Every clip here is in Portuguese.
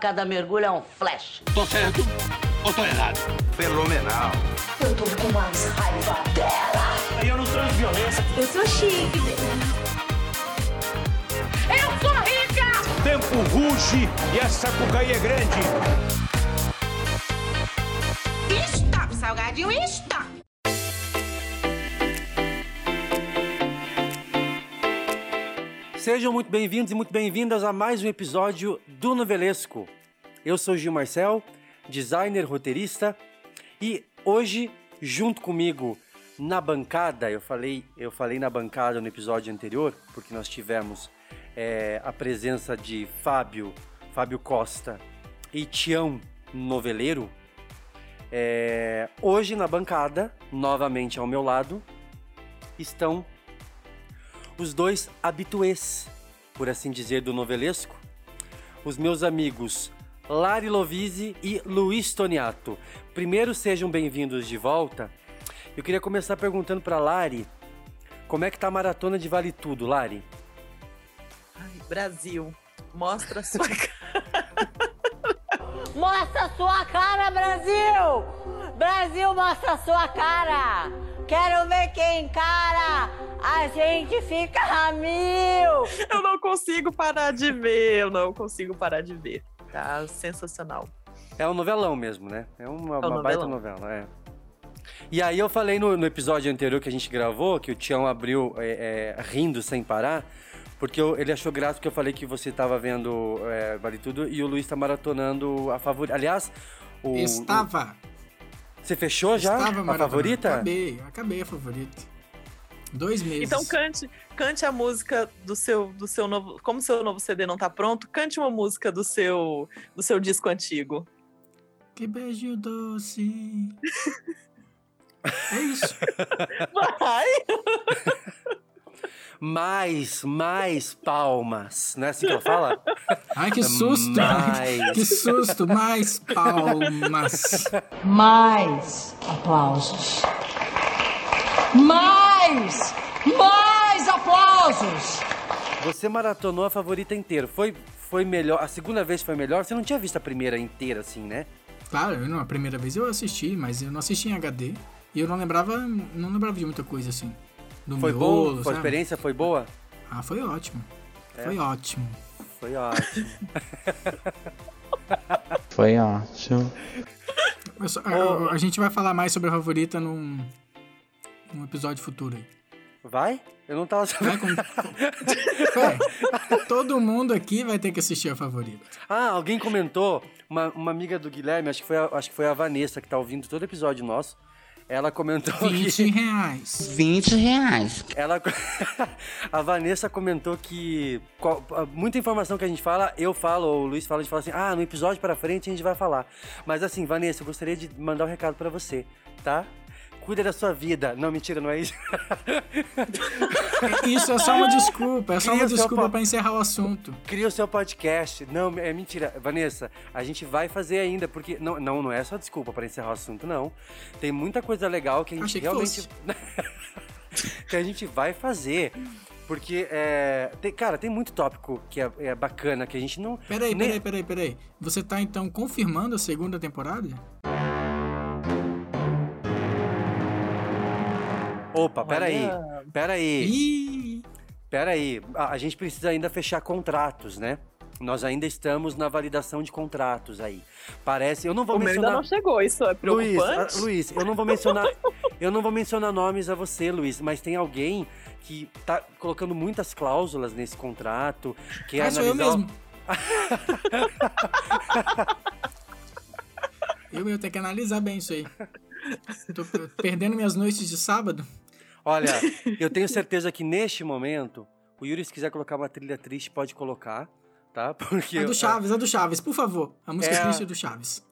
Cada mergulho é um flash. Tô certo ou tô errado? Fenomenal. Eu tô com mais raiva dela. Eu não sou violência. Eu sou chique, Eu sou rica! Tempo ruge e a sapucaí é grande. Stop, salgadinho, stop! Sejam muito bem-vindos e muito bem-vindas a mais um episódio do Novelesco. Eu sou Gil Marcel, designer, roteirista, e hoje, junto comigo na bancada, eu falei, eu falei na bancada no episódio anterior, porque nós tivemos é, a presença de Fábio, Fábio Costa e Tião Noveleiro. É, hoje na bancada, novamente ao meu lado, estão os dois habituês, por assim dizer, do novelesco, os meus amigos Lari Lovise e Luiz Toniato. Primeiro, sejam bem-vindos de volta. Eu queria começar perguntando para Lari como é que tá a maratona de Vale Tudo, Lari? Ai, Brasil, mostra sua cara. Mostra sua cara, Brasil! Brasil, mostra sua cara! Quero ver quem encara! A gente fica a mil! Eu não consigo parar de ver, eu não consigo parar de ver. Tá sensacional. É um novelão mesmo, né? É uma, É um uma baita novela, é. E aí eu falei no, no episódio anterior que a gente gravou, que o Tião abriu é, é, rindo sem parar, porque eu- ele achou graça que eu falei que você tava vendo é, Vale Tudo e o Luiz tá maratonando a favorita. Aliás, o, Estava. o- você fechou já estava a favorita? Acabei, acabei a favorita. Dois meses. Então cante, cante a música do seu, do seu novo. Como seu novo CD não tá pronto, cante uma música do seu, do seu disco antigo. Que beijo doce. é isso. Vai! Mais, mais palmas. Não é assim que ela fala? Ai, que susto. Mais. Que susto. Mais palmas. Mais aplausos. Mais! Mais aplausos! Você maratonou a favorita inteira. Foi, foi melhor. A segunda vez foi melhor? Você não tinha visto a primeira inteira assim, né? Claro, eu não, a primeira vez eu assisti, mas eu não assisti em HD. E eu não lembrava, não lembrava de muita coisa assim. Do Foi miolo, bom? A experiência foi boa? Ah, foi ótimo. É? Foi ótimo. Foi ótimo. Foi ótimo. Só- a, a gente vai falar mais sobre a favorita num, num episódio futuro aí. Vai? Eu não tava Vai sabendo. com... Ué, todo mundo aqui vai ter que assistir a favorita. Ah, alguém comentou, uma, uma amiga do Guilherme, acho que, foi a, acho que foi a Vanessa que tá ouvindo todo episódio nosso. Ela comentou 20 que. reais. 20 reais. Ela, a Vanessa comentou que qual- muita informação que a gente fala, eu falo, ou o Luiz fala, a gente fala assim, ah, no episódio pra frente a gente vai falar. Mas assim, Vanessa, eu gostaria de mandar um recado pra você, tá? Cuida da sua vida. Não, mentira, não é isso. Isso é só uma desculpa, é só Cria uma desculpa pau. pra encerrar o assunto. Cria o seu podcast. Não, é mentira. Vanessa, a gente vai fazer ainda, porque. Não, não, não é só desculpa para encerrar o assunto, não. Tem muita coisa legal que a gente Achei que realmente. que a gente vai fazer. Porque, é, tem- cara, tem muito tópico que é, é bacana, que a gente não. Peraí, nem- peraí, peraí, peraí. Você tá então confirmando a segunda temporada? Opa, peraí. Peraí. Ih, Peraí. A, a gente precisa ainda fechar contratos, né? Nós ainda estamos na validação de contratos aí. Parece. Eu não vou O meu ainda mencionar. não chegou, isso é Luiz, preocupante. ah, Luiz, eu não vou mencionar, eu não vou mencionar nomes a você, Luiz, mas tem alguém que tá colocando muitas cláusulas nesse contrato, que é ah, sou eu analisar o- mesmo. eu eu tenho que analisar bem isso aí. Tô perdendo minhas noites de sábado. Olha, eu tenho certeza que neste momento, o Yuri, se quiser colocar uma trilha triste, pode colocar, tá? Porque É do Chaves, é do Chaves, por favor. A música É. triste é do Chaves.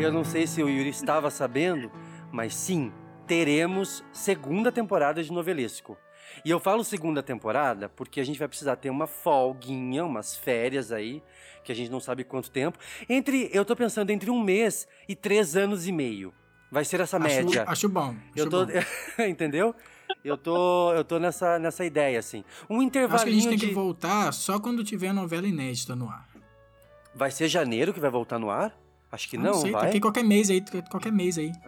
Eu não sei se o Yuri estava sabendo, mas sim, teremos segunda temporada de Novelesco. E eu falo segunda temporada porque a gente vai precisar ter uma folguinha, umas férias aí, que a gente não sabe quanto tempo. Entre, eu tô pensando entre um mês e três anos e meio. Vai ser essa Acho, média. acho bom. Acho eu tô, bom. entendeu? Eu tô, eu tô nessa, nessa ideia assim. Um Acho que a intervalinho gente tem de que voltar só quando tiver a novela inédita no ar. Vai ser janeiro que vai voltar no ar? Acho que não, sei, vai. tem qualquer mês aí, qualquer mês aí.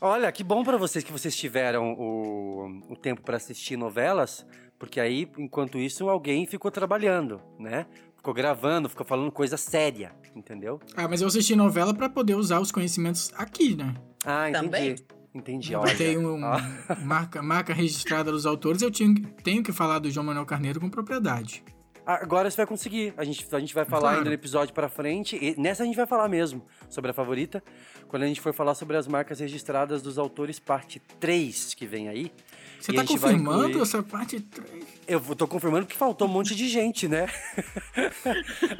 Olha, que bom pra vocês que vocês tiveram o, o tempo pra assistir novelas, porque aí, enquanto isso, alguém ficou trabalhando, né? Ficou gravando, ficou falando coisa séria, entendeu? Ah, mas eu assisti novela pra poder usar os conhecimentos aqui, né? Ah, entendi. Também. Entendi, olha. tenho um, Ó. marca, marca registrada dos autores, eu tinha, tenho que falar do João Manuel Carneiro com propriedade. Agora você vai conseguir. A gente, a gente vai falar Claro. ainda no episódio pra frente. E nessa a gente vai falar mesmo sobre a favorita. Quando a gente for falar sobre as marcas registradas dos autores, parte 3, que vem aí. Você E tá vai confirmando incluir- essa parte 3? Eu tô confirmando que faltou um monte de gente, né?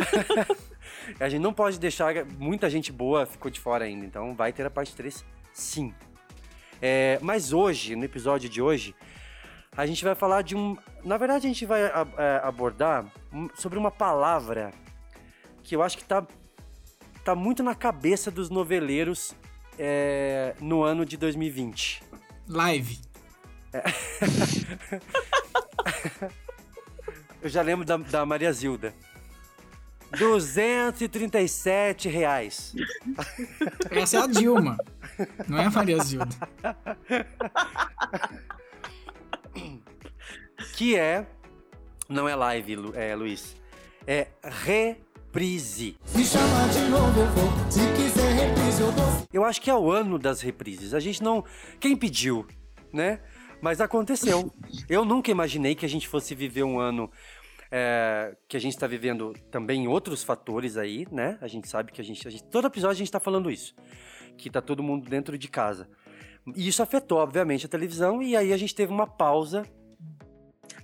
a gente não pode deixar. Muita gente boa ficou de fora ainda, então vai ter a parte 3, sim. É, mas hoje, no episódio de hoje, a gente vai falar de um. Na verdade, a gente vai é, abordar sobre uma palavra que eu acho que tá, tá muito na cabeça dos noveleiros é, no ano de 2020. Live. Eu já lembro da, da Maria Zilda. 237 reais. Essa é a Dilma. Não é a Maria Zilda. Que é. Não é live, Lu- é, Luiz. É reprise. eu acho que é o ano das reprises. A gente não. Quem pediu, né? Mas aconteceu. Eu nunca imaginei que a gente fosse viver um ano. é, que a gente está vivendo também outros fatores aí, né? A gente sabe que a gente, a gente- Todo episódio a gente tá falando isso. Que tá todo mundo dentro de casa. E isso afetou, obviamente, a televisão, e aí a gente teve uma pausa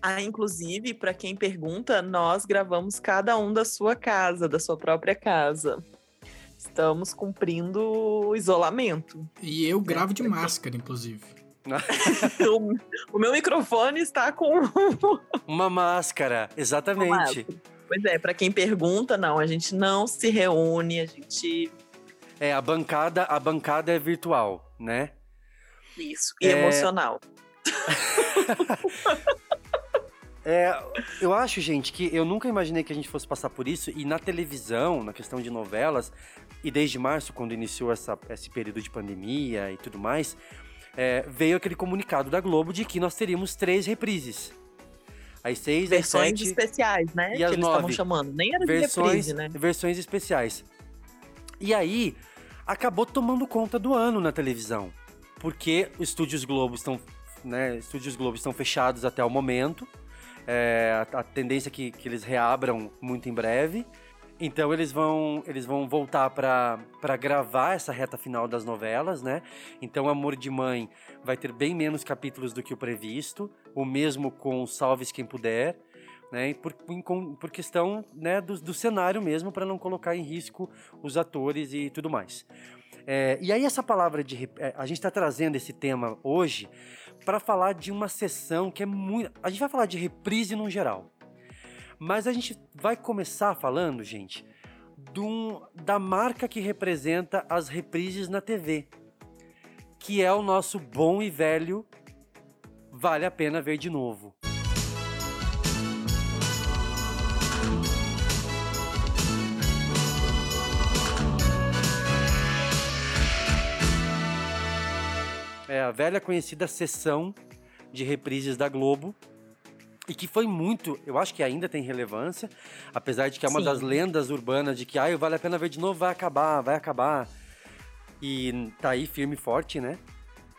Ah, inclusive, para quem pergunta, nós gravamos cada um da sua casa, da sua própria casa. Estamos cumprindo o isolamento. E eu gravo de máscara, inclusive. O, o meu microfone está com. Uma máscara, exatamente. Pois é, para quem pergunta, não, a gente não se reúne, a gente. É, a bancada, a bancada é virtual, né? Isso. E É. emocional. É, eu acho, gente, que eu nunca imaginei que a gente fosse passar por isso. E na televisão, na questão de novelas, e desde março, quando iniciou essa, esse período de pandemia e tudo mais, é, veio aquele comunicado da Globo de que nós teríamos três reprises. Às seis, Versões sete, especiais, né? e que às eles estavam chamando. Nem era de versões, reprise, né? versões especiais. E aí, acabou tomando conta do ano na televisão. Porque os estúdios Globo estão, né, estúdios Globo estão fechados até o momento. É, a, a tendência é que, que eles reabram muito em breve. Então eles vão, eles vão voltar para gravar essa reta final das novelas, né? Então Amor de Mãe vai ter bem menos capítulos do que o previsto, o mesmo com Salves Quem Puder, né? Por, por questão né, do, do cenário mesmo, para não colocar em risco os atores e tudo mais. É, e aí essa palavra de... é, A gente está trazendo esse tema hoje para falar de uma sessão que é muito... A gente vai falar de reprise no geral. Mas a gente vai começar falando, gente, da marca que representa as reprises na TV. Que é o nosso bom e velho Vale a Pena Ver de Novo. É a velha conhecida sessão de reprises da Globo. E que foi muito, eu acho que ainda tem relevância, apesar de que é uma Sim. das lendas urbanas de que ah, vale a pena ver de novo, vai acabar, vai acabar. E tá aí firme e forte, né?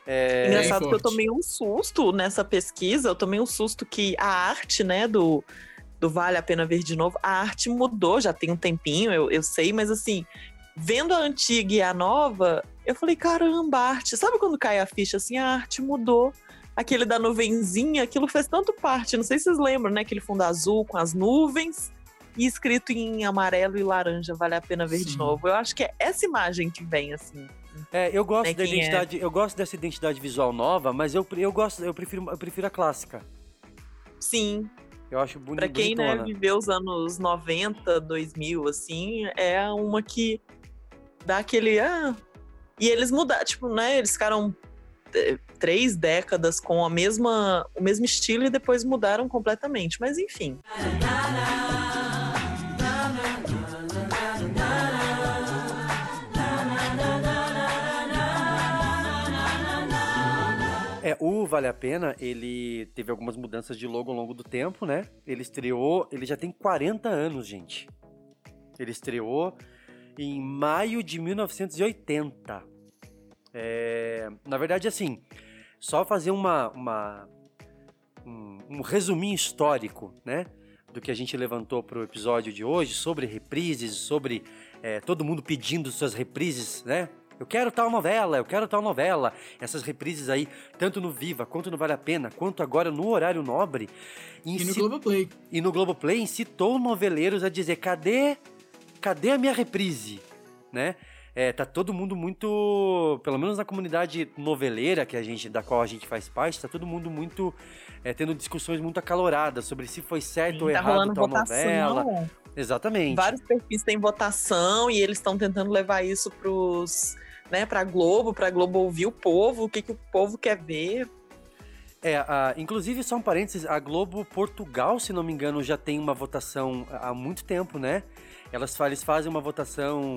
É, Engraçado que eu tomei um susto nessa pesquisa, eu tomei um susto que a arte, né, do, do Vale a Pena Ver de Novo, a arte mudou, já tem um tempinho, eu, eu sei, mas assim, vendo a antiga e a nova, eu falei, caramba, a arte, sabe quando cai a ficha assim, a arte mudou. Aquele da nuvenzinha, aquilo fez tanto parte, não sei se vocês lembram, né, aquele fundo azul com as nuvens e escrito em amarelo e laranja, vale a pena ver de Sim. novo. Eu acho que é essa imagem que vem, assim. É, eu gosto Né, da é? identidade, eu gosto dessa identidade visual nova, mas eu, eu gosto, eu prefiro, eu prefiro a clássica. Sim, Eu acho boni- Pra quem né, viveu os anos 90, 2000, assim, é uma que dá aquele. Ah, e eles mudaram, tipo, né? Eles ficaram três décadas com a mesma, o mesmo estilo e depois mudaram completamente. Mas enfim. É, o Vale a Pena, ele teve algumas mudanças de logo ao longo do tempo, né? Ele estreou, ele já tem 40 anos, gente. Ele estreou em maio de 1980. É, na verdade, assim, só fazer uma, uma- um, um resuminho histórico, né? Do que a gente levantou pro episódio de hoje sobre reprises, sobre é, todo mundo pedindo suas reprises, né? Eu quero tal novela, eu quero tal novela. Essas reprises aí, tanto no Viva, quanto no Vale a Pena, quanto agora no Horário Nobre. E no inci- Globoplay. e no Globoplay incitou noveleiros a dizer: cadê, cadê a minha reprise? Né? É, tá todo mundo muito, pelo menos na comunidade noveleira que a gente, da qual a gente faz parte, tá todo mundo muito é, tendo discussões muito acaloradas sobre se foi certo ou tá errado tal votação. novela. Exatamente. Vários perfis têm votação e eles estão tentando levar isso pros. Né, pra Globo, pra Globo ouvir o povo, o que, que o povo quer ver. É, a- inclusive, só um parênteses, a Globo Portugal, se não me engano, já tem uma votação há muito tempo, né? Elas, eles fazem uma votação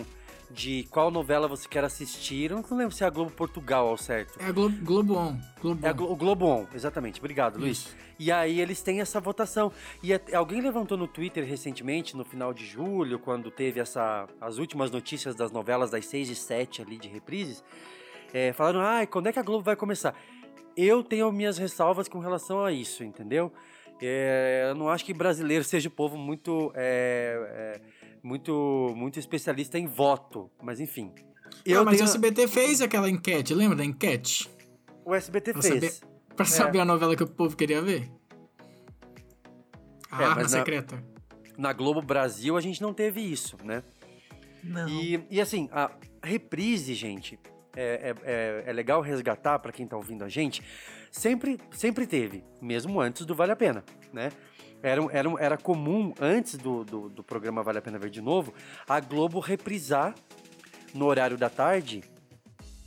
de qual novela você quer assistir. Eu não lembro se é a Globo Portugal ao certo. É a Globo, Globo On. Globo É a. Glo- o Globo On, exatamente. Obrigado, Luiz. Isso. E aí eles têm essa votação. E at- alguém levantou no Twitter recentemente, no final de julho, quando teve essa, as últimas notícias das novelas das 6 e 7 ali de reprises, é, falaram, ai, quando é que a Globo vai começar? Eu tenho minhas ressalvas com relação a isso, entendeu? É, eu não acho que brasileiro seja o povo muito, é, é, muito, muito especialista em voto, mas enfim. Ah, mas tenho- o SBT fez aquela enquete, lembra da enquete? o SBT Pra fez. Pra saber a novela que o povo queria ver? A É, Arma na- Secreta. Na Globo Brasil a gente não teve isso, né? Não. E, e assim, a reprise, gente, é, é, é- é legal resgatar pra quem tá ouvindo a gente, sempre, sempre teve, mesmo antes do Vale a Pena, né? Era, era, era comum, antes do, do, do programa Vale a Pena Ver de Novo, a Globo reprisar no horário da tarde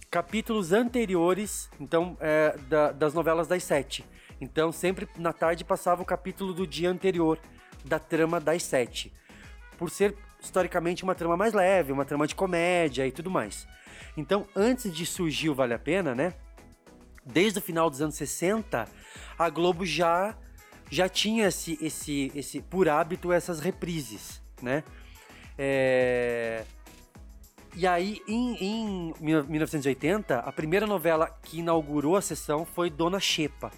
capítulos anteriores, então, é, da- das novelas das sete. Então, sempre na tarde passava o capítulo do dia anterior da trama das sete. Por ser historicamente uma trama mais leve, uma trama de comédia e tudo mais. Então, antes de surgir o Vale a Pena, né? Desde o final dos anos 60, a Globo já já tinha esse, esse, esse por hábito essas reprises, né? É, E aí, em, em 1980, a primeira novela que inaugurou a sessão foi Dona Xepa.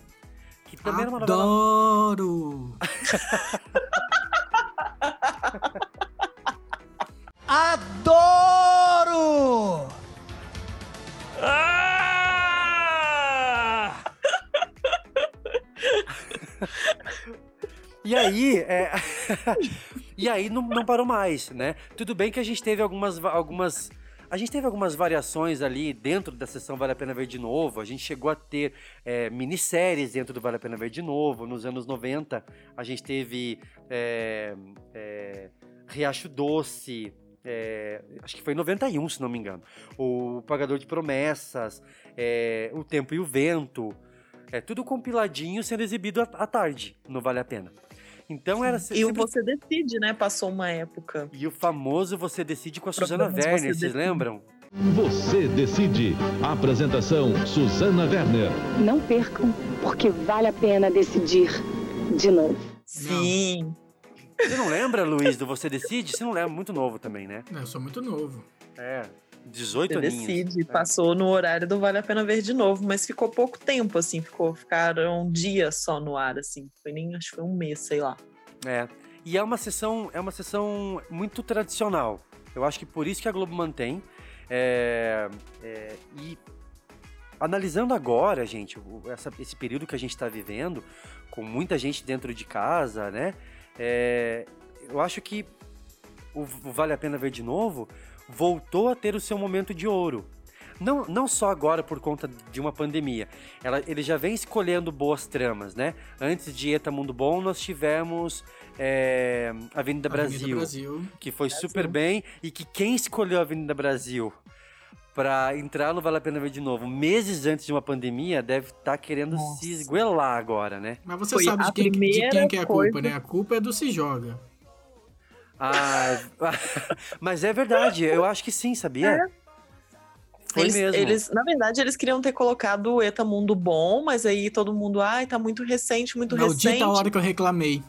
Que também era uma novela Adoro! Adoro! E aí, é... e aí não, não parou mais, né? Tudo bem que a gente teve algumas, algumas, a gente teve algumas variações ali dentro da sessão Vale a Pena Ver de Novo. A gente chegou a ter é, minisséries dentro do Vale a Pena Ver de Novo. Nos anos 90, a gente teve é, é, Riacho Doce. é, acho que foi em 91, se não me engano. O Pagador de Promessas, é, O Tempo e o Vento. É tudo compiladinho sendo exibido à tarde no Vale a Pena. Então era E o sempre- Você Decide, né? Passou uma época. e o famoso Você Decide com a Suzana Werner, vocês Decide. lembram? Você decide. Apresentação Suzana Werner. Não percam, porque vale a pena decidir de novo. Sim. Você não lembra, Luiz, do Você Decide? Você não lembra, muito novo também, né? Não, eu sou muito novo. É, 18 Você aninhos. decide. É. Passou no horário do Vale a Pena Ver de novo, mas ficou pouco tempo, assim. Ficou, ficaram um dia só no ar, assim. Foi nem, acho que foi um mês, sei lá. É. E é uma sessão, é uma sessão muito tradicional. Eu acho que por isso que a Globo mantém. É, é, e analisando agora, gente, essa- esse período que a gente está vivendo, com muita gente dentro de casa, né? é, eu acho que o Vale a Pena Ver de Novo voltou a ter o seu momento de ouro. Não, não só agora por conta de uma pandemia. Ela, ele já vem escolhendo boas tramas, né? Antes de Eta Mundo Bom, nós tivemos é, Avenida, Brasil, Avenida Brasil. que foi super bem. E que quem escolheu a Avenida Brasil pra entrar no Vale a Pena Ver de novo, meses antes de uma pandemia, deve estar querendo se esguelar agora, né? Mas você Foi sabe de quem, de quem que é a culpa, coisa- né? A culpa é do Se Joga. Ah, mas é verdade, eu acho que sim, sabia? Foi Eles, mesmo. eles, na verdade, eles queriam ter colocado o Eta Mundo Bom, mas aí todo mundo, ai, tá muito recente, muito recente. Maldita hora que eu reclamei.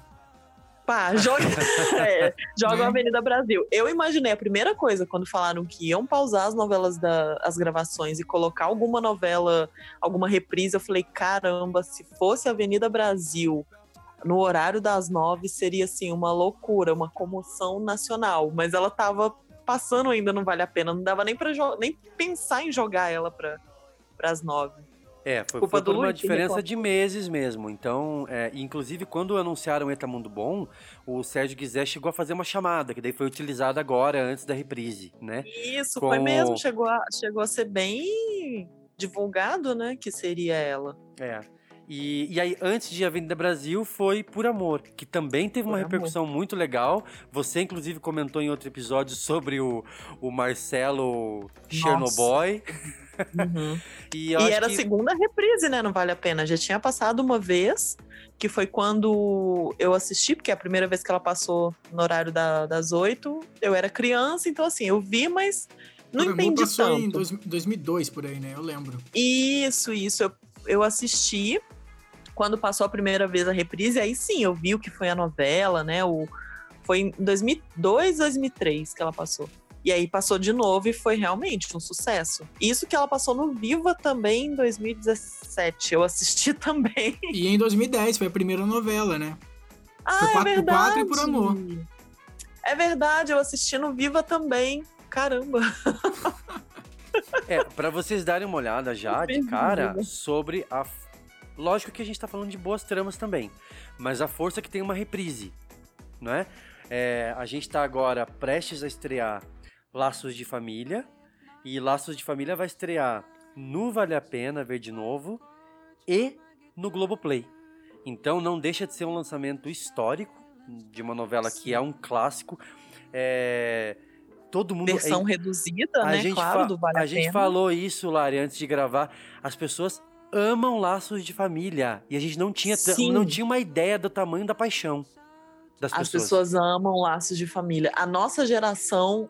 Pá, joga, é, joga a Avenida Brasil. Eu imaginei a primeira coisa quando falaram que iam pausar as novelas da, as gravações e colocar alguma novela, alguma reprise, eu falei, caramba, se fosse Avenida Brasil no horário das nove, seria assim, uma loucura, uma comoção nacional. Mas ela tava passando ainda, não vale a pena. Não dava nem pra jo- nem pensar em jogar ela pra, pras nove. É, foi, Culpa foi por uma Luiz, que diferença de meses mesmo. Então, é, inclusive, quando anunciaram Eta Mundo Bom, o Sérgio Guizé chegou a fazer uma chamada, que daí foi utilizada agora, antes da reprise, né? Isso, Com- foi mesmo. Chegou a, chegou a ser bem divulgado, né? Que seria ela. É. E, e aí, antes de Avenida Brasil, foi Por Amor, que também teve uma Por Amor. repercussão muito legal. Você, inclusive, comentou em outro episódio sobre o, o Marcelo Chernobyl. E, eu E acho era a que- segunda reprise, né? Não vale a pena. Já tinha passado uma vez, que foi quando eu assisti, porque é a primeira vez que ela passou no horário da- das oito, eu era criança, então assim, eu vi, mas não Por Amor entendi passou tanto. em dois- 2002 por aí, né? Eu lembro. Isso, isso. Eu, eu assisti quando passou a primeira vez a reprise, aí sim, eu vi o que foi a novela, né? O, foi em 2002, 2003 que ela passou. E aí passou de novo e foi realmente um sucesso. Isso que ela passou no Viva também em 2017. Eu assisti também. E em 2010 foi a primeira novela, né? Ah, Por é quatro- por verdade. quatro e por amor. É verdade, eu assisti no Viva também. Caramba. É, pra vocês darem uma olhada já de cara né? sobre a. Lógico que a gente tá falando de boas tramas também, mas a força que tem uma reprise, não é? É, a gente tá agora prestes a estrear Laços de Família, e Laços de Família vai estrear no Vale a Pena Ver de Novo e no Globoplay. Então não deixa de ser um lançamento histórico de uma novela que é um clássico. É, todo mundo. Versão é- reduzida, a né? gente claro, fa- do Vale a a, gente falou isso, Lari, antes de gravar. As pessoas amam laços de família. E a gente não tinha, Sim. não tinha uma ideia do tamanho da paixão das As pessoas. pessoas amam laços de família. A nossa geração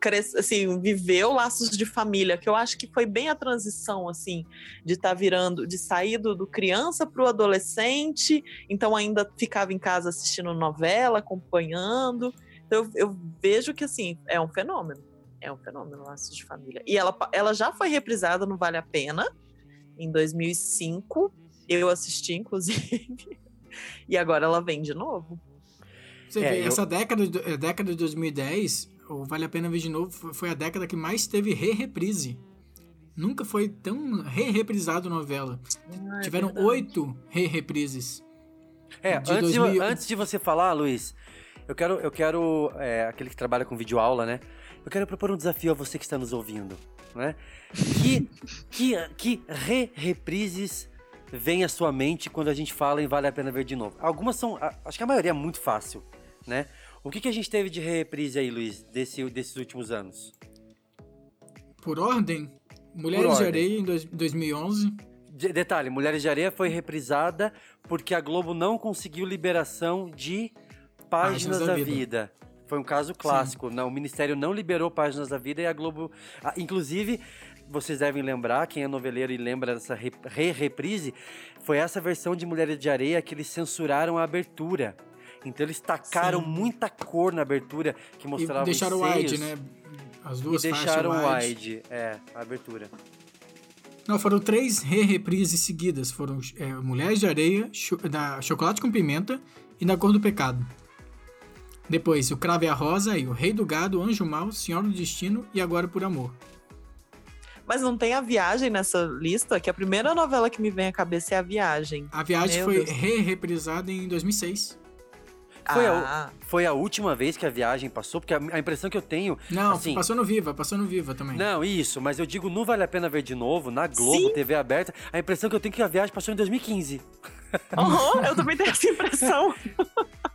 cres- assim, viveu laços de família, que eu acho que foi bem a transição, assim, de estar virando, de sair do, do criança para o adolescente, então ainda ficava em casa assistindo novela, acompanhando. Então eu, eu vejo que, assim, é um fenômeno. É um fenômeno, laços de família. E ela, ela já foi reprisada no Vale a Pena, em 2005. Eu assisti, inclusive. E agora ela vem de novo. Você É, vê, eu- essa década, de- eh, década de 2010, o Vale a Pena Ver de Novo, foi- a década que mais teve re-reprise. Nunca foi tão re-reprisado novela. Ah, é Tiveram oito re-reprises. É, de antes, de, 2000 antes de você falar, Luiz, eu quero, eu quero é, aquele que trabalha com videoaula, né? Eu quero propor um desafio a você que está nos ouvindo, né? Que, que, que re-reprises vem à sua mente quando a gente fala em Vale a Pena Ver de Novo? Algumas são, acho que a maioria é muito fácil, né? O que, que a gente teve de re-reprise aí, Luiz, desse, desses últimos anos? Por ordem, Mulheres de ordem. Areia em dois- 2011. De- detalhe, Mulheres de Areia foi reprisada porque a Globo não conseguiu liberação de Páginas, da, vida. Foi um caso clássico. Não, o Ministério não liberou Páginas da Vida e a Globo... Ah, inclusive, vocês devem lembrar, quem é noveleiro e lembra dessa re- re-reprise, foi essa versão de Mulheres de Areia que eles censuraram a abertura. Então eles tacaram Sim. muita cor na abertura que E mostrava deixaram os wide, seios. né? As E duas deixaram faixas wide. É, a abertura. Não, foram três re-reprises seguidas. Foram é, Mulheres de Areia, Cho- da Chocolate com Pimenta e Na Cor do Pecado. Depois, O Cravo e a Rosa e O Rei do Gado, Anjo Mal, Senhor do Destino e Agora por Amor. Mas não tem a viagem nessa lista, que a primeira novela que me vem à cabeça é a viagem. A Viagem Meu foi re-reprisada em 2006. Foi, Ah. a, foi a última vez que a viagem passou? Porque a, a impressão que eu tenho. Não, assim, passou no Viva, passou no Viva também. Não, isso, mas eu digo, não vale a pena ver de novo, na Globo, Sim. TV aberta. A impressão que eu tenho é que a viagem passou em 2015. Aham, eu também tenho essa impressão.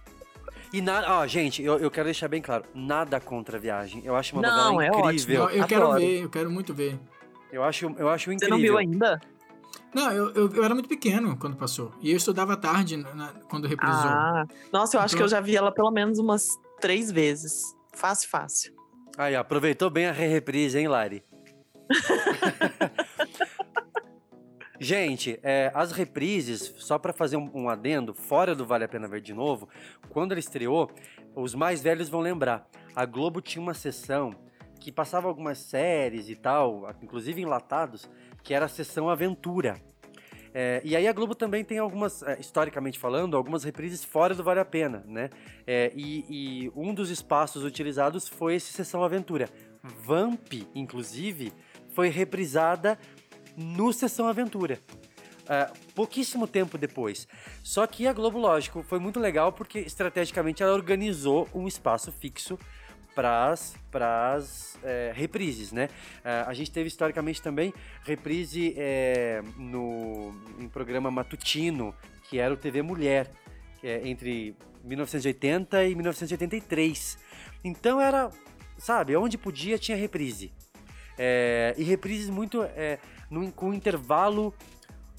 E nada. Ó, gente, eu, eu quero deixar bem claro: nada contra a viagem. Eu acho uma Não, novela é incrível. Eu, eu quero ver, eu quero muito ver. Eu acho, eu acho Você incrível. não viu ainda? Não, eu, eu, eu era muito pequeno quando passou. E eu estudava à tarde na- na- quando reprisou. Ah, nossa, eu acho Então- que eu já vi ela pelo menos umas três vezes. Fácil, fácil. Aí, aproveitou bem a re-reprise, hein, Lari? Gente, é, as reprises, só pra fazer um, um adendo, fora do Vale a Pena Ver de novo, quando ele estreou, os mais velhos vão lembrar. A Globo tinha uma sessão que passava algumas séries e tal, inclusive enlatados, que era a sessão Aventura. É, e aí a Globo também tem algumas, é, historicamente falando, algumas reprises fora do Vale a Pena, né? É, e, e um dos espaços utilizados foi esse Sessão Aventura. Vamp, inclusive, foi reprisada no Sessão Aventura. É, pouquíssimo tempo depois. Só que a Globo, lógico, foi muito legal porque estrategicamente ela organizou um espaço fixo para as é, reprises, né? É, a gente teve historicamente também reprise é, no em programa matutino, que era o TV Mulher, é entre 1980 e 1983. Então era, sabe, onde podia tinha reprise. É, e reprises muito é, num- com um intervalo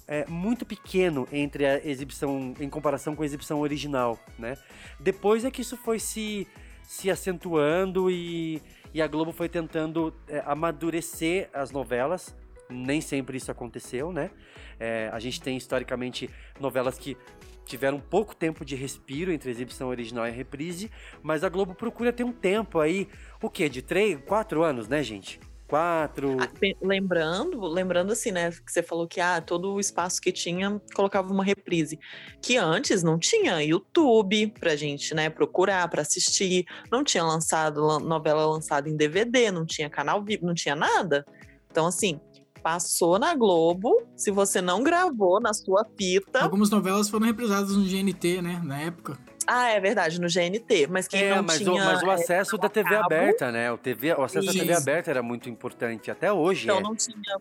é, muito pequeno entre a exibição em comparação com a exibição original, né? Depois é que isso foi se, se acentuando e, e a Globo foi tentando é, amadurecer as novelas. Nem sempre isso aconteceu, né? É, a gente tem historicamente novelas que tiveram pouco tempo de respiro entre a exibição original e a reprise, mas a Globo procura ter um tempo aí, o quê? De três, quatro anos, né, gente? Quatro. Ah, Lembrando, lembrando assim, né? Que você falou que ah, todo o espaço que tinha colocava uma reprise. Que antes não tinha YouTube pra gente, né, procurar, pra assistir. Não tinha lançado lan- novela lançada em DVD, não tinha canal vivo, não tinha nada. Então, assim, passou na Globo. Se você não gravou na sua fita. Algumas novelas foram reprisadas no GNT, né? Na época. Ah, é verdade, no GNT. Mas quem É, não mas, tinha. o, mas o é, acesso da TV cabo, aberta, né? O, TV, o acesso da TV Isso. aberta era muito importante, até hoje Então é. não tinha.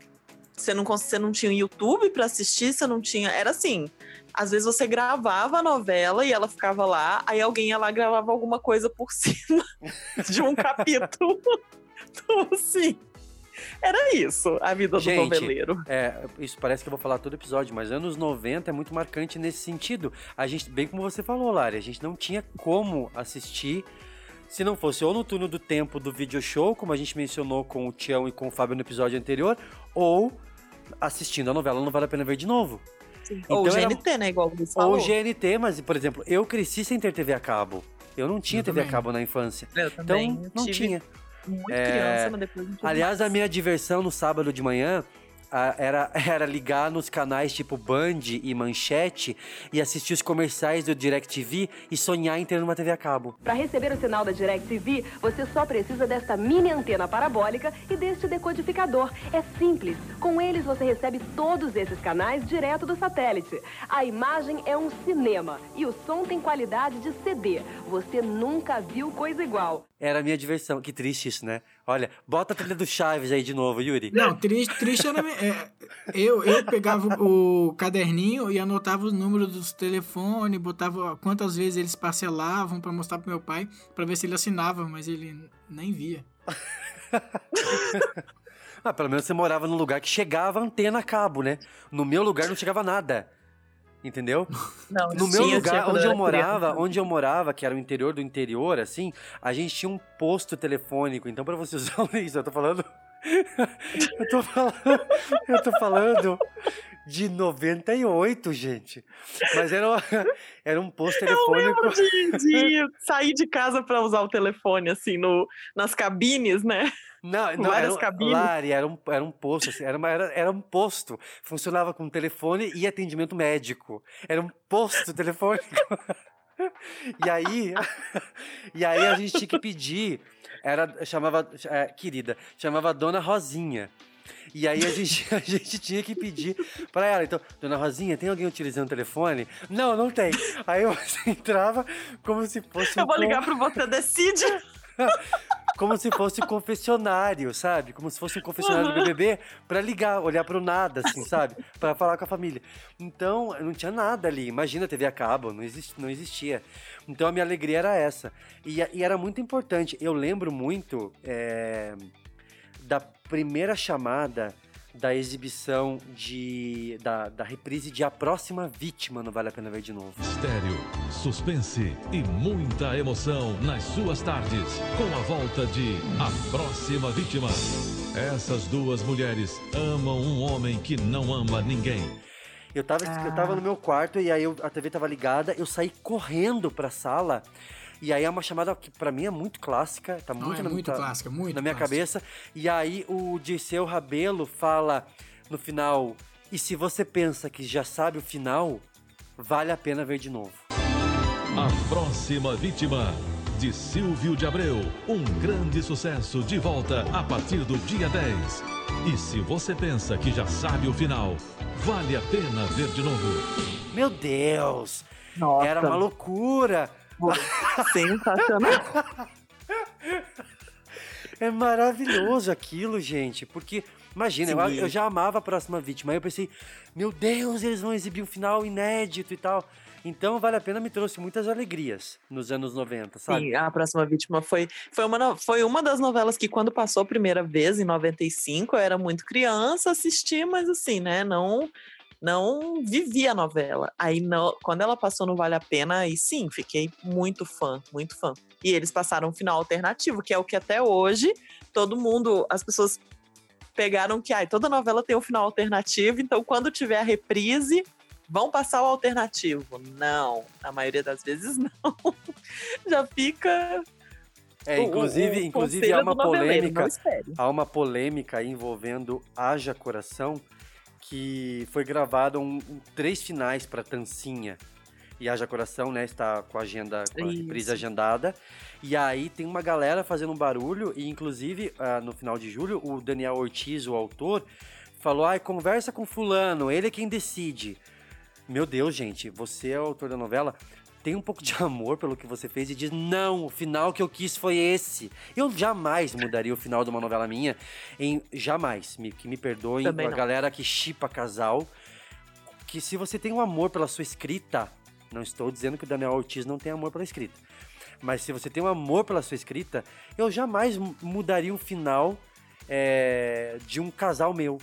Você não, você não tinha YouTube pra assistir, você não tinha. Era assim. Às vezes você gravava a novela e ela ficava lá, aí alguém ia lá e gravava alguma coisa por cima de um capítulo. Então, assim. Era isso, a vida do Gente, noveleiro. É, isso parece que eu vou falar todo episódio, mas anos 90 é muito marcante nesse sentido. A gente, bem como você falou, Lari, a gente não tinha como assistir se não fosse ou no turno do tempo do video show, como a gente mencionou com o Tião e com o Fábio no episódio anterior, ou assistindo a novela Não Vale a Pena Ver de novo. Ou o Então era- GNT, né? Igual o Luiz falou. Ou GNT, mas, por exemplo, eu cresci sem ter TV a cabo. Eu não tinha Eu TV a também. cabo na infância. Eu também. Então, eu não tive tinha. Muito É, criança, mas depois Aliás, mais. a minha diversão no sábado de manhã era, era ligar nos canais tipo Band e Manchete e assistir os comerciais do DirecTV e sonhar em ter uma TV a cabo. Para receber o sinal da DirecTV, você só precisa desta mini antena parabólica e deste decodificador. É simples. Com eles você recebe todos esses canais direto do satélite. A imagem é um cinema e o som tem qualidade de CD. Você nunca viu coisa igual. Era a minha diversão. Que triste isso, né? Olha, bota a trilha do Chaves aí de novo, Yuri. Não, triste, triste era. é, eu, eu pegava o caderninho e anotava os números dos telefones, botava quantas vezes eles parcelavam pra mostrar pro meu pai, pra ver se ele assinava, mas ele nem via. Ah, pelo menos você morava num lugar que chegava antena a cabo, né? No meu lugar não chegava nada. Entendeu? Não, No meu lugar, onde eu morava, criança. onde eu morava, que era o interior do interior, assim, a gente tinha um posto telefônico. Então, pra você usar isso, eu tô falando. eu tô falando. Eu tô falando de 98, gente. Mas era, uma- era um posto Eu telefônico. lembro de, de sair de casa pra usar o telefone, assim, no, nas cabines, né? Não, não Várias era, um- cabines. Lari, era um, era um posto, assim, era, uma- era, era um posto. Funcionava com telefone e atendimento médico. Era um posto telefônico. E aí, e aí a gente tinha que pedir, era, chamava, é, querida, chamava Dona Rosinha. E aí a gente, a gente tinha que pedir pra ela. Então, dona Rosinha, tem alguém utilizando o telefone? Não, não tem. Aí você entrava como se fosse. Eu um vou con- ligar pro Você Decide. Como se fosse um confessionário, sabe? Como se fosse um confessionário do BBB pra ligar, olhar pro nada, assim, sabe? Pra falar com a família. Então, não tinha nada ali. Imagina TV a cabo, não, exist, não existia. Então, a minha alegria era essa. E, e era muito importante. Eu lembro muito é, da primeira chamada da exibição de da, da reprise de A Próxima Vítima no Vale a Pena Ver de Novo. Mistério, suspense e muita emoção nas suas tardes, com a volta de A Próxima Vítima. Essas duas mulheres amam um homem que não ama ninguém. Eu tava, eu tava no meu quarto e aí eu- a TV tava ligada, eu saí correndo pra sala. E aí é uma chamada que pra mim é muito clássica, tá Não, muito, é na, muito tá clássica, muito na minha clássica. cabeça. E aí o Dirceu Rabelo fala no final: "E se você pensa que já sabe o final, vale a pena ver de novo". A Próxima Vítima, de Silvio de Abreu. Um grande sucesso de volta a partir do dia 10. E se você pensa que já sabe o final, vale a pena ver de novo. Meu Deus! Nossa. Era uma loucura! Sensacional. É maravilhoso aquilo, gente, porque imagina, eu, eu já amava a próxima vítima, aí eu pensei, meu Deus, eles vão exibir um final inédito e tal. Então, vale a pena, me trouxe muitas alegrias nos anos 90, sabe? Sim, a próxima vítima foi, foi, uma, foi uma das novelas que, quando passou a primeira vez, em 95, eu era muito criança, assisti, mas assim, né? Não, não vivi a novela. Aí, no- quando ela passou no Vale a Pena, aí sim, fiquei muito fã, muito fã. E eles passaram um final alternativo, que é o que até hoje todo mundo, as pessoas pegaram que ai, toda novela tem um final alternativo, então quando tiver a reprise, vão passar o alternativo. Não, na maioria das vezes não. Já fica. É, o- inclusive, o inclusive há uma polêmica, não há uma polêmica envolvendo Haja Coração, que foi gravado um, um- três finais para Tancinha. E Haja Coração, né, está com a agenda, com a reprise Isso. agendada. E aí tem uma galera fazendo um barulho, e inclusive ah, no final de julho, o Daniel Ortiz, o autor, falou: ai, conversa com fulano, ele é quem decide. Meu Deus, gente, você é o autor da novela. Tem um pouco de amor pelo que você fez e diz: não, o final que eu quis foi esse. Eu jamais mudaria o final de uma novela minha em. Jamais. Me, que me perdoem Também a não. galera que chipa casal. Que se você tem um amor pela sua escrita, não estou dizendo que o Daniel Ortiz não tem amor pela escrita. Mas se você tem um amor pela sua escrita, eu jamais mu- mudaria um final é, de um casal meu.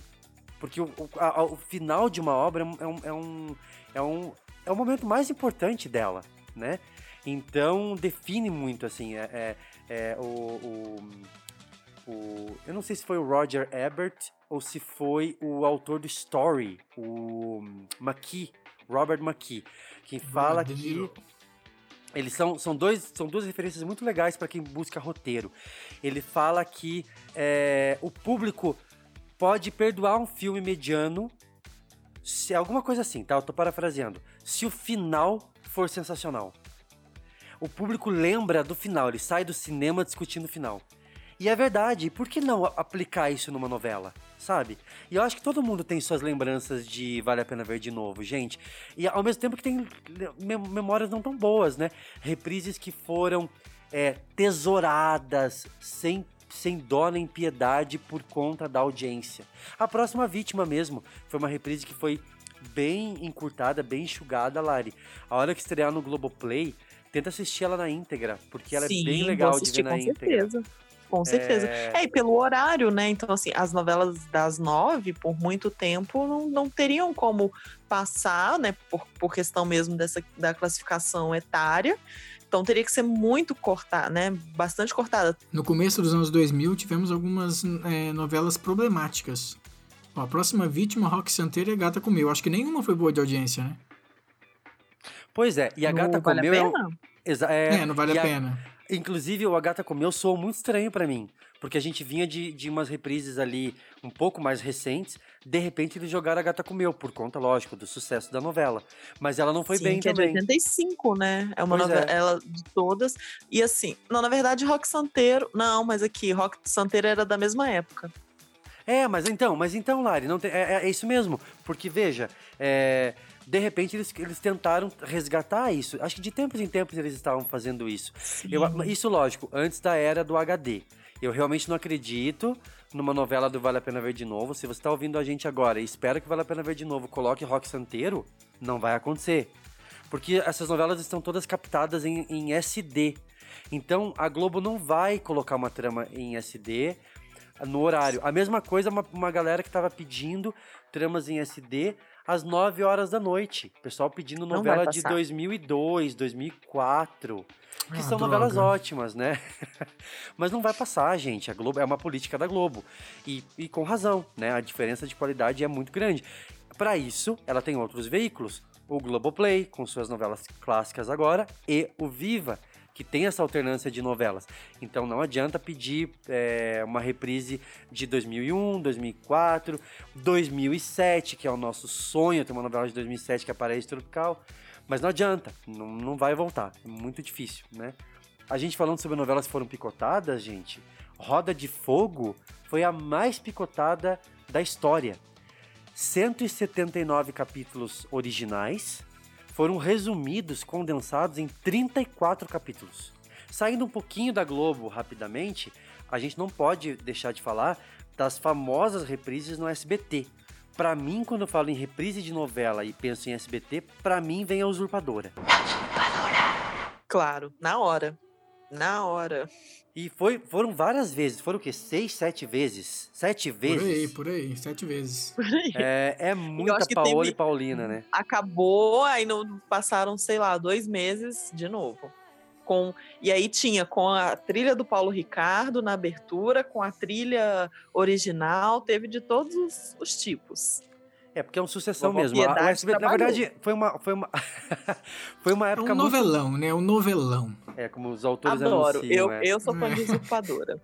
Porque o, o- a- a- o final de uma obra é um, é um, é um, é o momento mais importante dela, né? Então, define muito, assim, é, é- é o, o, o- Eu não sei se foi o Roger Ebert ou se foi o autor do Story, o McKee, Robert McKee, que fala que... Eles são, são, dois, são duas referências muito legais para quem busca roteiro. Ele fala que é, o público pode perdoar um filme mediano se alguma coisa assim, tá? Eu tô parafraseando. Se o final for sensacional. O público lembra do final, ele sai do cinema discutindo o final. E é verdade, por que não aplicar isso numa novela, sabe? E eu acho que todo mundo tem suas lembranças de Vale a Pena Ver de Novo, gente. E ao mesmo tempo que tem mem- memórias não tão boas, né? Reprises que foram é, tesouradas, sem, sem dó nem piedade por conta da audiência. A próxima vítima mesmo foi uma reprise que foi bem encurtada, bem enxugada, Lari. A hora que estrear no Globoplay, tenta assistir ela na íntegra, porque ela Sim, é bem legal de assistir ver na com íntegra. certeza. Com certeza. É. É... e pelo horário, né? Então, assim, as novelas das nove, por muito tempo, não, não teriam como passar, né? Por, por questão mesmo dessa, da classificação etária. Então, teria que ser muito cortada, né? Bastante cortada. No começo dos anos 2000, tivemos algumas é, novelas problemáticas. Ó, a próxima vítima, Rock Santeiro e a Gata Comeu. Acho que nenhuma foi boa de audiência, né? Pois é, e a No Gata Vale a Comeu... é um- Pena? Exa- É, não vale e a pena. Inclusive, o A Gata Comeu soou muito estranho pra mim. Porque a gente vinha de, de umas reprises ali um pouco mais recentes. De repente, eles jogaram A Gata Comeu, por conta, lógico, do sucesso da novela. Mas ela não foi Sim, bem que também. é de 85, né? É uma Pois é. novela de todas. E assim, não, na verdade, Rock Santeiro. Não, mas aqui, Rock Santeiro era da mesma época. É, mas então, mas então, Lari, não tem- é, é isso mesmo. Porque, veja, é, de repente eles, eles tentaram resgatar isso. Acho que de tempos em tempos eles estavam fazendo isso. Eu- isso, lógico, antes da era do HD. Eu realmente não acredito numa novela do Vale a Pena Ver de Novo. Se você está ouvindo a gente agora e espera que Vale a Pena Ver de Novo coloque Rock Santeiro, não vai acontecer. Porque essas novelas estão todas captadas em, em SD. Então a Globo não vai colocar uma trama em SD no horário. A mesma coisa, uma, uma galera que tava pedindo tramas em SD às 9 horas da noite. O pessoal pedindo novela de passar. 2002, 2004. Que Ah, são droga. novelas ótimas, né? Mas não vai passar, gente. A Globo é uma política da Globo. E, e com razão, né? A diferença de qualidade é muito grande. Para isso, ela tem outros veículos. O Globoplay, com suas novelas clássicas agora, e o Viva, que tem essa alternância de novelas. Então não adianta pedir é, uma reprise de 2001, 2004, 2007, que é o nosso sonho, ter uma novela de 2007 que é Paraíso Tropical. Mas não adianta, não, não vai voltar. É muito difícil, né? A gente falando sobre novelas que foram picotadas, gente, Roda de Fogo foi a mais picotada da história. 179 capítulos originais foram resumidos, condensados em 34 capítulos. Saindo um pouquinho da Globo rapidamente, a gente não pode deixar de falar das famosas reprises no SBT. Pra mim, quando eu falo em reprise de novela e penso em SBT, pra mim vem a Usurpadora. Claro, na hora. Na hora. E foi, foram várias vezes, foram o quê? Seis, sete vezes? Sete Por aí, vezes? por aí, sete vezes. É, é acho muita Paola teve- e Paulina, né? Acabou, aí não passaram, sei lá, dois meses de novo. Com, e aí tinha com a trilha do Paulo Ricardo na abertura, com a trilha original, teve de todos os, os tipos. É, porque é uma sucessão mesmo. A- O SBT, na verdade, foi uma, foi uma, foi uma É época um muito... novelão, né? Um novelão. É, como os autores Adoro. anunciam. Eu, é. eu sou fã de usurpadora.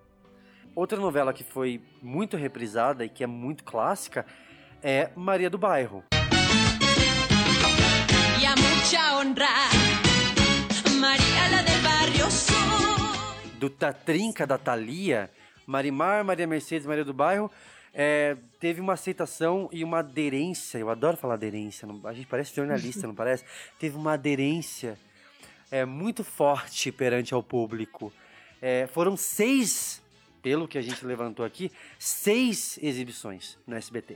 Outra novela que foi muito reprisada e que é muito clássica é Maria do Bairro. Y a mucha honra, María la del barrio soy. do Tatrinca da Thalia, Marimar, Maria Mercedes, Maria do Bairro, é, teve uma aceitação e uma aderência. Eu adoro falar aderência, não- a gente parece jornalista, não parece? Teve uma aderência é, muito forte perante ao público. É, foram seis, pelo que a gente levantou aqui, seis exibições no SBT.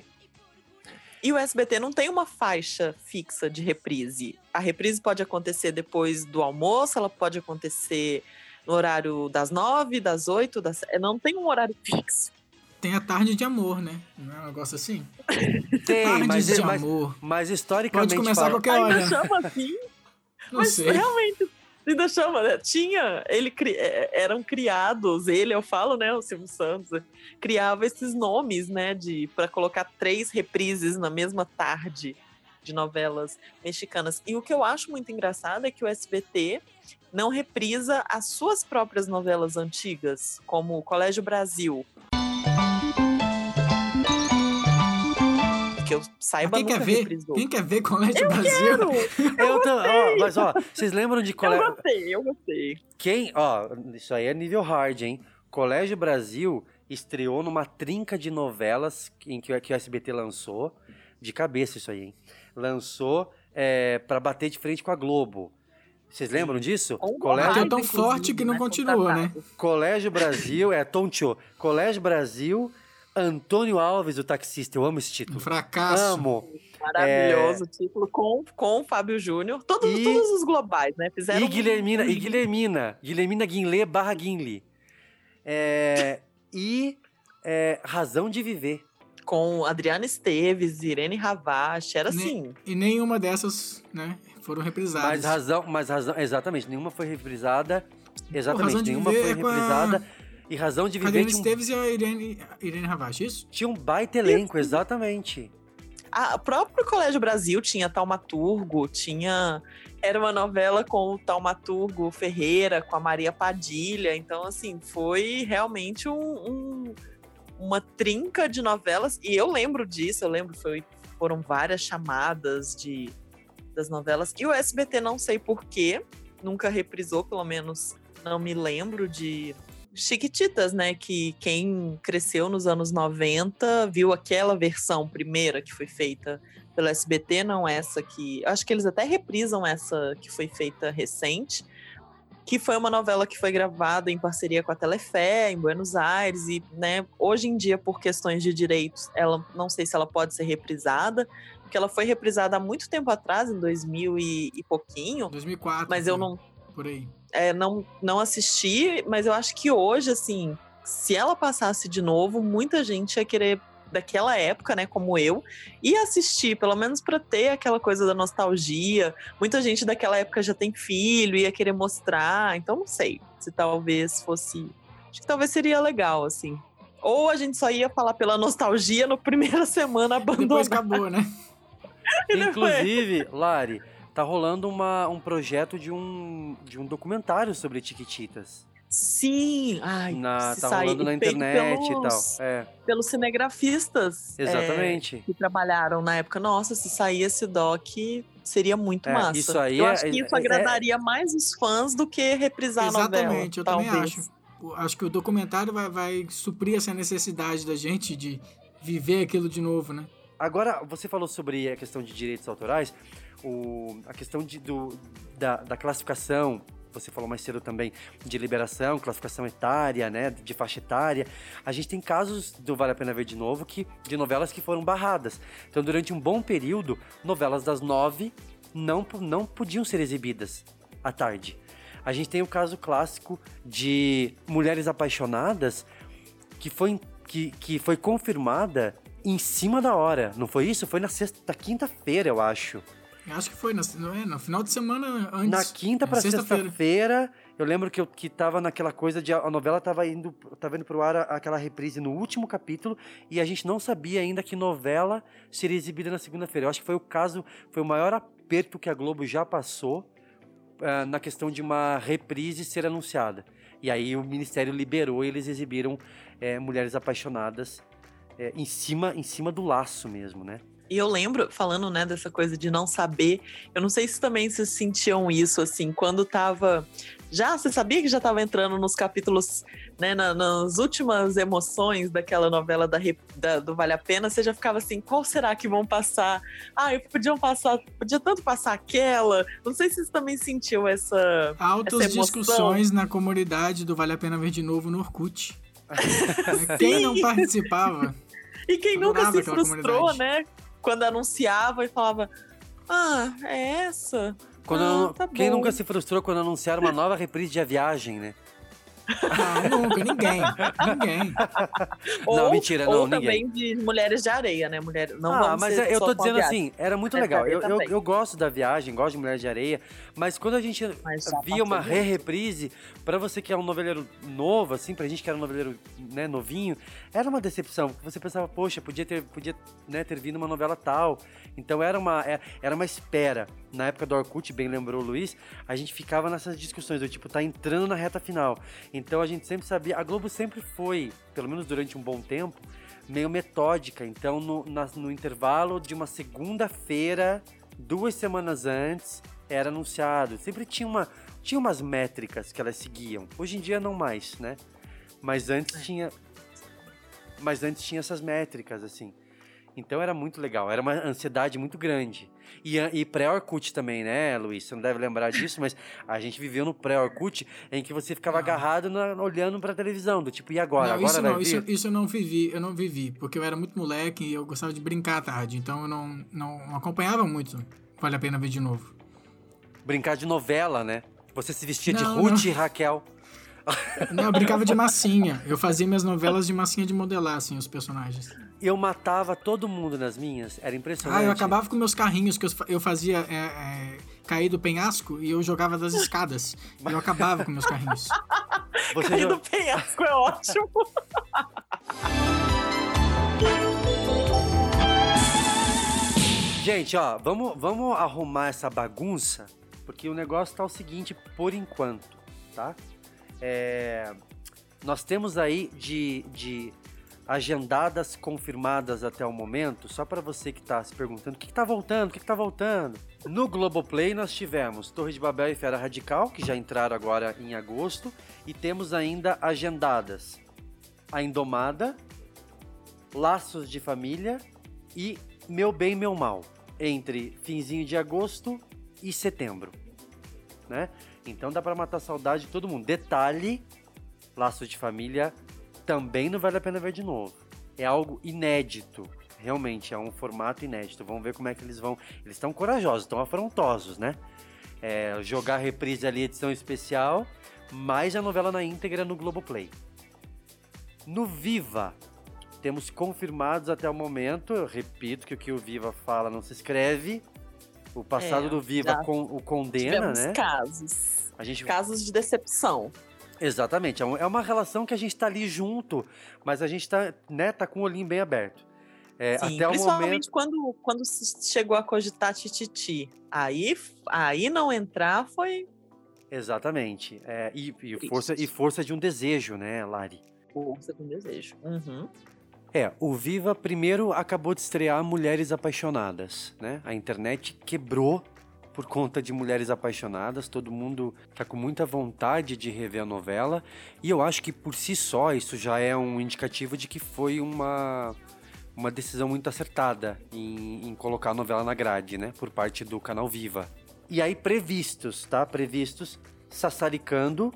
E o SBT não tem uma faixa fixa de reprise. A reprise pode acontecer depois do almoço, ela pode acontecer no horário das nove, das oito, das... não tem um horário fixo. Tem a tarde de amor, né? Não é um negócio assim? Tem, Tardes mas, de mas, amor. mas historicamente Pode começar a fala- qualquer Ainda hora. chama assim? Não Mas sei. realmente, ainda chama, né? Tinha, ele cri- é, eram criados, ele, eu falo, né, o Silvio Santos, criava esses nomes, né, de para colocar três reprises na mesma tarde de novelas mexicanas. E o que eu acho muito engraçado é que o SBT não reprisa as suas próprias novelas antigas, como o Colégio Brasil. Eu saiba, Quem nunca quer ver? reprisou. Quem quer ver Colégio Eu Brasil? quero! Eu tô, ó, mas ó, vocês lembram de Eu colégio? gostei, eu gostei. Quem, ó, isso aí é nível hard, hein? Colégio Brasil estreou numa trinca de novelas em que, o- que o SBT lançou, de cabeça isso aí, hein? Lançou é, para bater de frente com a Globo. Vocês lembram disso? Com Colégio, raiva, tão forte que não né, continuou, né? contratado. Colégio Brasil, é Toncho. Colégio Brasil, Antônio Alves, o taxista. Eu amo esse Um título. fracasso. Amo. Maravilhoso título com, com o Fábio Júnior. Todos, E- todos os globais, né? Fizeram E um- Guilhermina, um e. Guilhermina, Guilhermina Guinlê barra Guinle. É, e é, Razão de Viver. com Adriana Esteves, Irene Ravache, era assim. E nenhuma dessas, né, foram reprisadas. Mas razão, mas razão, exatamente, nenhuma foi reprisada. Exatamente, nenhuma foi é com a- reprisada. E Razão de A Viver Adriana tinha um, Esteves e a Irene, Irene Ravache, isso? tinha um baita elenco, exatamente. A, o próprio Colégio Brasil tinha Taumaturgo, tinha. Era uma novela com o Taumaturgo Ferreira, com a Maria Padilha. Então, assim, foi realmente um- um- uma trinca de novelas. E eu lembro disso, eu lembro, foi, foram várias chamadas de, das novelas. E o SBT, não sei porquê, nunca reprisou, pelo menos não me lembro de, Chiquititas, né? Que quem cresceu nos anos 90 viu aquela versão primeira que foi feita pelo SBT, não essa que. Acho que eles até reprisam essa que foi feita recente, que foi uma novela que foi gravada em parceria com a Telefé, em Buenos Aires, e né, hoje em dia, por questões de direitos, ela não sei se ela pode ser reprisada, porque ela foi reprisada há muito tempo atrás, em 2000 e, e pouquinho. 2004. Mas eu não. Por aí. É, não, não assisti, mas eu acho que hoje, assim, se ela passasse de novo, muita gente ia querer daquela época, né, como eu, e assistir, pelo menos para ter aquela coisa da nostalgia. Muita gente daquela época já tem filho, ia querer mostrar, então não sei se talvez fosse. Acho que talvez seria legal, assim. Ou a gente só ia falar pela nostalgia no primeira semana abandonar. Depois acabou, né? Inclusive, Lari, tá rolando uma, um projeto de um, de um documentário sobre Tiquititas. Sim, ai, Na, tá rolando na internet e tal. pelos- É, Pelos cinegrafistas. é, exatamente. que trabalharam na época. Nossa, se sair esse doc, seria muito É, massa. isso aí Eu é- acho que isso é- agradaria mais os fãs do que reprisar a novela. Exatamente, eu também talvez. acho. O- Acho que o documentário vai, vai suprir essa necessidade da gente de viver aquilo de novo, né? Agora, você falou sobre a questão de direitos autorais, o, a questão de, do, da, da classificação, você falou mais cedo também, de liberação, classificação etária, né, de faixa etária. A gente tem casos do Vale a Pena Ver de Novo, que, de novelas que foram barradas. Então, durante um bom período, novelas das nove não, não podiam ser exibidas à tarde. A gente tem o caso clássico de Mulheres Apaixonadas, que foi, que, que foi confirmada em cima da hora. Não foi isso? Foi na sexta, quinta-feira, eu acho. Acho que foi, na, não é, no final de semana antes. Na quinta É, pra sexta-feira. sexta-feira, eu lembro que, eu, que tava naquela coisa de a, novela tava indo, tava indo pro ar aquela reprise no último capítulo e a gente não sabia ainda que novela seria exibida na segunda-feira. Eu acho que foi o caso, foi o maior aperto que a Globo já passou ah, na questão de uma reprise ser anunciada. E aí o Ministério liberou e eles exibiram eh, Mulheres Apaixonadas eh, em, cima, em cima do laço mesmo, né? E eu lembro, falando, né, dessa coisa de não saber, eu não sei se também vocês sentiam isso, assim, quando tava. Já, você sabia que já tava entrando nos capítulos, né, na- nas últimas emoções daquela novela da, da- do Vale a Pena, você já ficava assim, qual será que vão passar? Ah, podiam passar, podia tanto passar aquela. Não sei se vocês também sentiu essa. Altas essa discussões na comunidade do Vale a Pena Ver de Novo no Orkut. Quem não participava? E quem nunca se frustrou, né? Quando anunciava e falava, ah, é essa? Quando Ah, tá quem bom. nunca se frustrou quando anunciaram uma nova reprise de A Viagem, né? Ah, nunca, ninguém. Ninguém. Não, Ou- mentira, ou não, também de Mulheres de Areia, né? Mulher, não ah, mas ser eu tô dizendo assim, era muito Mas legal. Eu, eu, eu gosto da viagem, gosto de Mulher de Areia, mas quando a gente via uma re-reprise, pra você que é um noveleiro novo, assim, pra gente que era um noveleiro né, novinho, era uma decepção. porque Você pensava, poxa, podia ter, podia, né, ter vindo uma novela tal. Então era uma, é- era uma espera. Na época do Orkut, bem lembrou o Luiz, a gente ficava nessas discussões, do tipo, tá entrando na reta final. Então a gente sempre sabia, a Globo sempre foi, pelo menos durante um bom tempo, meio metódica. Então no, na- no intervalo de uma segunda-feira, duas semanas antes, era anunciado. Sempre tinha, uma, tinha umas métricas que elas seguiam. Hoje em dia não mais, né? Mas antes tinha. Mas antes tinha essas métricas, assim. Então era muito legal, era uma ansiedade muito grande. E, e pré-Orkut também, né, Luiz? Você não deve lembrar disso, mas a gente viveu no pré-Orkut em que você ficava agarrado na- olhando pra televisão, do tipo, e agora? não, agora isso não, isso, isso eu não vivi, eu não vivi, porque eu era muito moleque e eu gostava de brincar à tarde, então eu não, não acompanhava muito. Vale a pena ver de novo. Brincar de novela, né? Você se vestia de Não, Ruth não. e Raquel. Não, eu brincava de massinha. Eu fazia minhas novelas de massinha de modelar, assim, os personagens. Eu matava todo mundo nas minhas, era impressionante. Ah, eu acabava com meus carrinhos que eu fa- eu fazia é, é, cair do penhasco e eu jogava das escadas. E eu acabava com meus carrinhos. Você Cair já- do penhasco é ótimo. Gente, ó, vamos, vamos arrumar essa bagunça, porque o negócio tá o seguinte, por enquanto, tá? É, nós temos aí de, de agendadas confirmadas até o momento, só para você que tá se perguntando o que, que tá voltando, o que, que tá voltando. No Globoplay nós tivemos Torre de Babel e Fera Radical, que já entraram agora em agosto, e temos ainda agendadas A Indomada, Laços de Família e Meu Bem, Meu Mal, entre finzinho de agosto e setembro, né? Então dá para matar saudade de todo mundo. Detalhe, Laços de Família também não vale a pena ver de novo. É algo inédito. Realmente, é um formato inédito. Vamos ver como é que eles vão. Eles estão corajosos, estão afrontosos, né? É, jogar reprise ali, edição especial, mais a novela na íntegra no Globoplay. No Viva, temos confirmados até o momento, eu repito que o que o Viva fala não se escreve. O passado É, do Viva com, o condena, né? casos. A gente Casos de decepção. Exatamente, é um- é uma relação que a gente tá ali junto, mas a gente tá, né, tá com o olhinho bem aberto. É, Sim, até o principalmente momento. quando, quando chegou a cogitar tititi. Aí, aí não entrar foi Exatamente. É, e, e força, e força de um desejo, né, Lari? força com desejo. Uhum. É, o Viva primeiro acabou de estrear Mulheres Apaixonadas, né? A internet quebrou por conta de Mulheres Apaixonadas, todo mundo tá com muita vontade de rever a novela, e eu acho que por si só isso já é um indicativo de que foi uma uma decisão muito acertada em, em colocar a novela na grade, né, por parte do canal Viva. E aí previstos, tá? Previstos Sassaricando,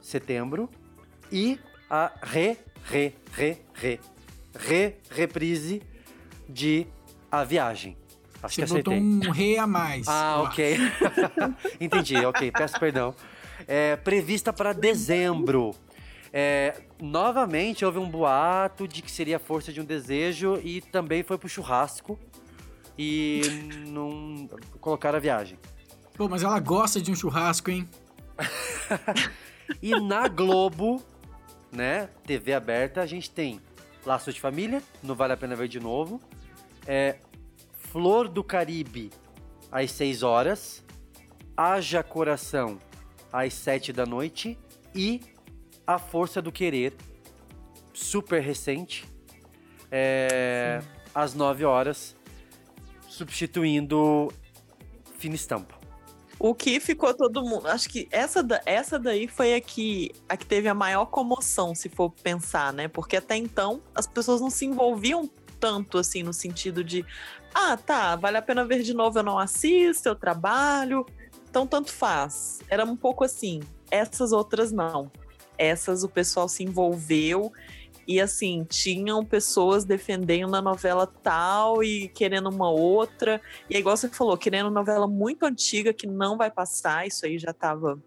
setembro, e a re, re, re, re, re, reprise de A Viagem. Acho Você que botou acertei. um rei a mais. Ah, ok. Entendi, ok. Peço perdão. É, prevista para dezembro. É, novamente houve um boato de que seria força de um desejo e também foi pro churrasco e não colocaram a viagem. Pô, mas ela gosta de um churrasco, hein? E na Globo, né, TV aberta, a gente tem Laços de Família, não vale a pena ver de novo. É, Flor do Caribe, às 6 horas. Haja Coração, às 7 da noite. E A Força do Querer, super recente, é, às 9 horas, substituindo Fina Estampa. O que ficou todo mundo. Acho que essa, da- essa daí foi a que, a que teve a maior comoção, se for pensar, né? Porque até então as pessoas não se envolviam tanto assim no sentido de ah, tá, vale a pena ver de novo, eu não assisto, eu trabalho. Então tanto faz. Era um pouco assim. Essas outras não. Essas o pessoal se envolveu e assim, tinham pessoas defendendo a novela tal e querendo uma outra. E é igual você falou, querendo novela muito antiga que não vai passar, isso aí já estava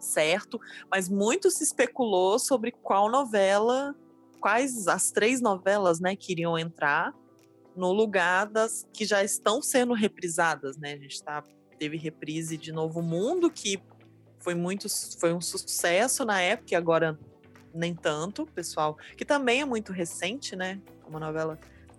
certo, mas muito se especulou sobre qual novela, quais as três novelas, né, que iriam entrar no lugar das que já estão sendo reprisadas, né? A gente tá, teve reprise de Novo Mundo, que foi muito foi um sucesso na época e agora nem tanto, pessoal, que também é muito recente, né? Uma novela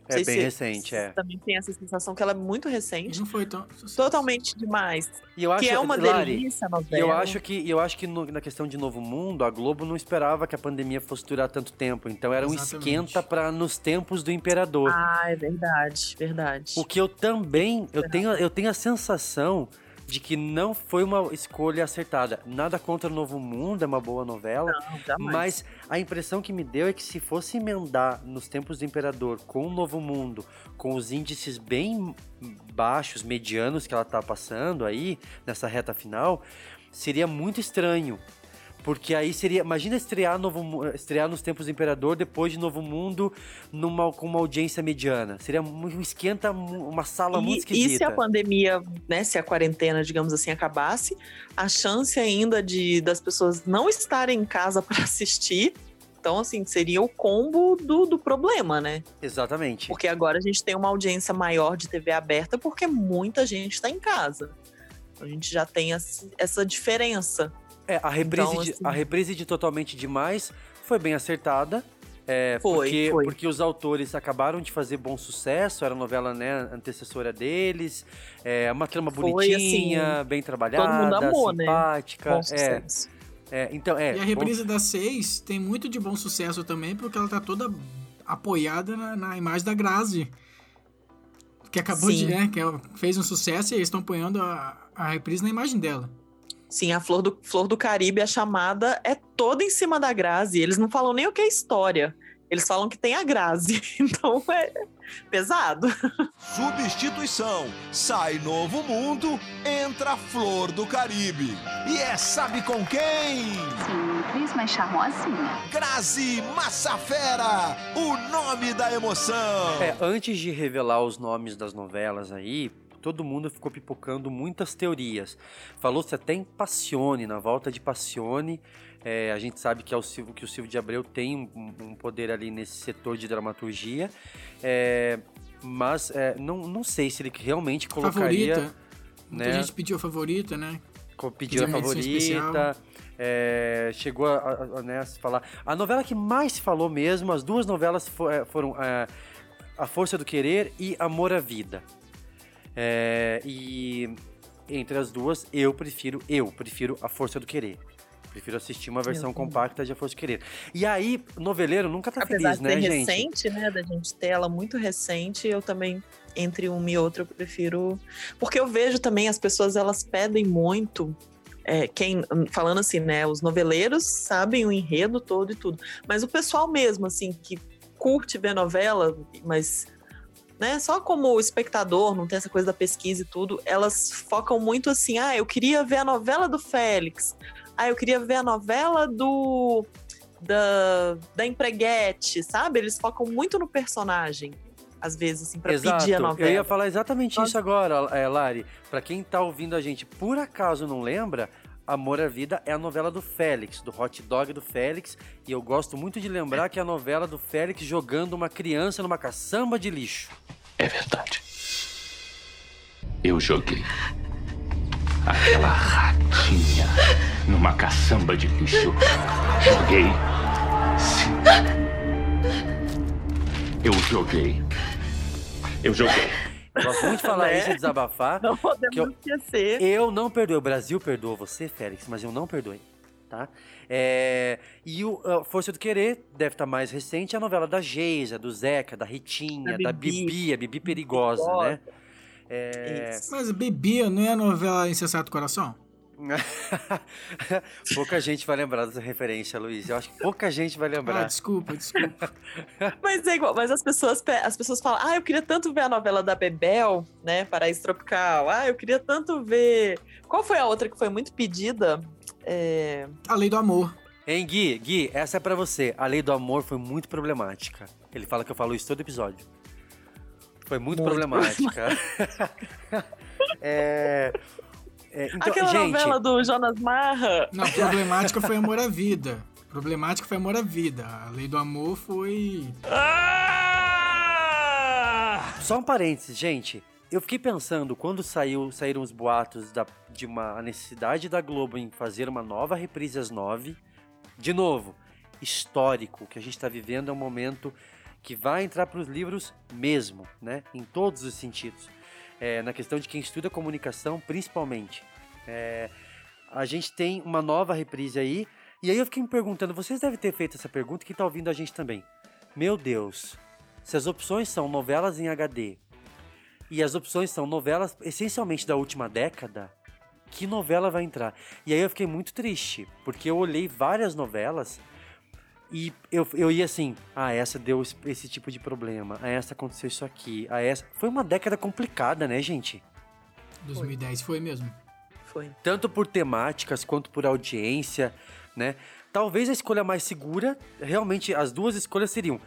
É sei bem se- recente, é. Também tem essa sensação que ela é muito recente. Não foi tão. Totalmente demais. E eu acho, que é uma Lari, delícia a novela. eu acho que, eu acho que no- na questão de Novo Mundo, a Globo não esperava que a pandemia fosse durar tanto tempo. Então era um Exatamente. esquenta para nos tempos do imperador. Ah, é verdade, verdade. O que eu também, eu tenho, eu tenho a sensação de que não foi uma escolha acertada. Nada contra o Novo Mundo, é uma boa novela. Não. Mas a impressão que me deu é que se fosse emendar nos tempos do Imperador com o Novo Mundo, com os índices bem baixos, medianos que ela tá passando aí, nessa reta final, seria muito estranho. Porque aí seria. Imagina estrear, Novo, estrear nos tempos do Imperador depois de Novo Mundo numa, com uma audiência mediana. Seria um esquenta, uma sala muito E, e esquisita. se a pandemia, né, se a quarentena, digamos assim, acabasse, a chance ainda de das pessoas não estarem em casa para assistir, então assim, seria o combo do, do problema, né? Exatamente. Porque agora a gente tem uma audiência maior de TV aberta porque muita gente está em casa. A gente já tem essa diferença. É, a reprise, Então, de, assim- a reprise de Totalmente Demais foi bem acertada. É, Foi, porque, foi. porque os autores acabaram de fazer bom sucesso, era a novela né, antecessora deles. É uma trama Foi, bonitinha, assim, bem trabalhada, todo mundo amou, né? simpática. Bom é, sucesso. é, então, é. E a reprise das seis tem muito de bom sucesso também, porque ela tá toda apoiada na, na imagem da Grazi. Que acabou Sim. de. Né, que ela fez um sucesso e eles estão apoiando a, a reprise na imagem dela. Sim, a Flor do, Flor do Caribe, a chamada é toda em cima da Grazi. Eles não falam nem o que é história. Eles falam que tem a Grazi. Então é pesado. Substituição. Sai novo mundo, entra a Flor do Caribe. E é sabe com quem? Simples, mas charmosinha. Grazi Massafera, o nome da emoção. É, antes de revelar os nomes das novelas aí, todo mundo ficou pipocando muitas teorias. Falou-se até em Passione, na volta de Passione. É, a gente sabe que, é o Silvio, que o Silvio de Abreu tem um, um poder ali nesse setor de dramaturgia. É, mas é, não, não sei se ele realmente colocaria. Favorita. Muita né? gente pediu a favorita, né? Pediu a favorita. é, chegou a, a, a, né, a se falar. A novela que mais se falou mesmo, as duas novelas fo- é, foram é, A Força do Querer e Amor à Vida. É, e entre as duas, eu prefiro, eu prefiro A Força do Querer. Prefiro assistir uma versão compacta de A Força do Querer. E aí, noveleiro nunca tá Apesar feliz, de né, gente? recente, né? Da gente ter ela muito recente, eu também, entre uma e outra, eu prefiro. Porque eu vejo também as pessoas, elas pedem muito. é, quem, falando assim, né? Os noveleiros sabem o enredo todo e tudo. Mas o pessoal mesmo, assim, que curte ver novela, mas. Né, só como espectador, não tem essa coisa da pesquisa e tudo, elas focam muito assim: ah, eu queria ver a novela do Félix, ah, eu queria ver a novela do da, da empreguete, sabe? Eles focam muito no personagem, às vezes, assim, pra Exato. pedir a novela. Eu ia falar exatamente isso agora, é, Lari. Pra quem tá ouvindo a gente, por acaso não lembra, Amor à Vida é a novela do Félix, do hot dog do Félix. E eu gosto muito de lembrar que é a novela do Félix jogando uma criança numa caçamba de lixo. É verdade. Eu joguei aquela ratinha numa caçamba de lixo. Joguei. Sim. Eu joguei. Eu joguei. Eu gosto muito de falar Né? isso e desabafar. Não podemos que eu- esquecer. Eu não perdoei. O Brasil perdoou você, Félix, mas eu não perdoei. Tá? É, e o a Força do Querer deve estar mais recente, é a novela da Geisa, do Zeca, da Ritinha, Da da Bibi. Bibi, a Bibi Perigosa, Perigosa. né? É, Mas Bebia não é a novela Insensato Coração? pouca gente vai lembrar dessa referência, Luiz. Eu acho que pouca gente vai Ah, lembrar. desculpa, desculpa. Mas é igual, mas as pessoas, pe- as pessoas falam, ah, eu queria tanto ver a novela da Bebel, né? Paraíso Tropical. Ah, eu queria tanto ver. Qual foi a outra que foi muito pedida? É... A Lei do Amor. Hein, Gui? Gui, essa é pra você. A lei do amor foi muito problemática. Ele fala que eu falo isso todo episódio. Foi muito, Muito problemática. é, é, então, Aquela gente, novela do Jonas Marra. Não, problemática foi Amor à Vida. Problemática foi Amor à Vida. A Lei do Amor foi. Só um parênteses, gente. Eu fiquei pensando, quando saiu, saíram os boatos da- de uma a necessidade da Globo em fazer uma nova reprise às nove. De novo, histórico. O que a gente está vivendo é um momento que vai entrar para os livros mesmo, né? Em todos os sentidos. É, na questão de quem estuda comunicação, principalmente. É, a gente tem uma nova reprise aí. E aí eu fiquei me perguntando, vocês devem ter feito essa pergunta, quem tá ouvindo a gente também. Meu Deus, se as opções são novelas em HD e as opções são novelas essencialmente da última década, que novela vai entrar? E aí eu fiquei muito triste, porque eu olhei várias novelas e eu, eu ia assim, ah, essa deu esse, tipo de problema, a essa aconteceu isso aqui, a essa... Foi uma década complicada, né, gente? 2010 foi mesmo. Foi. tanto por temáticas quanto por audiência, né? Talvez a escolha mais segura, realmente as duas escolhas seriam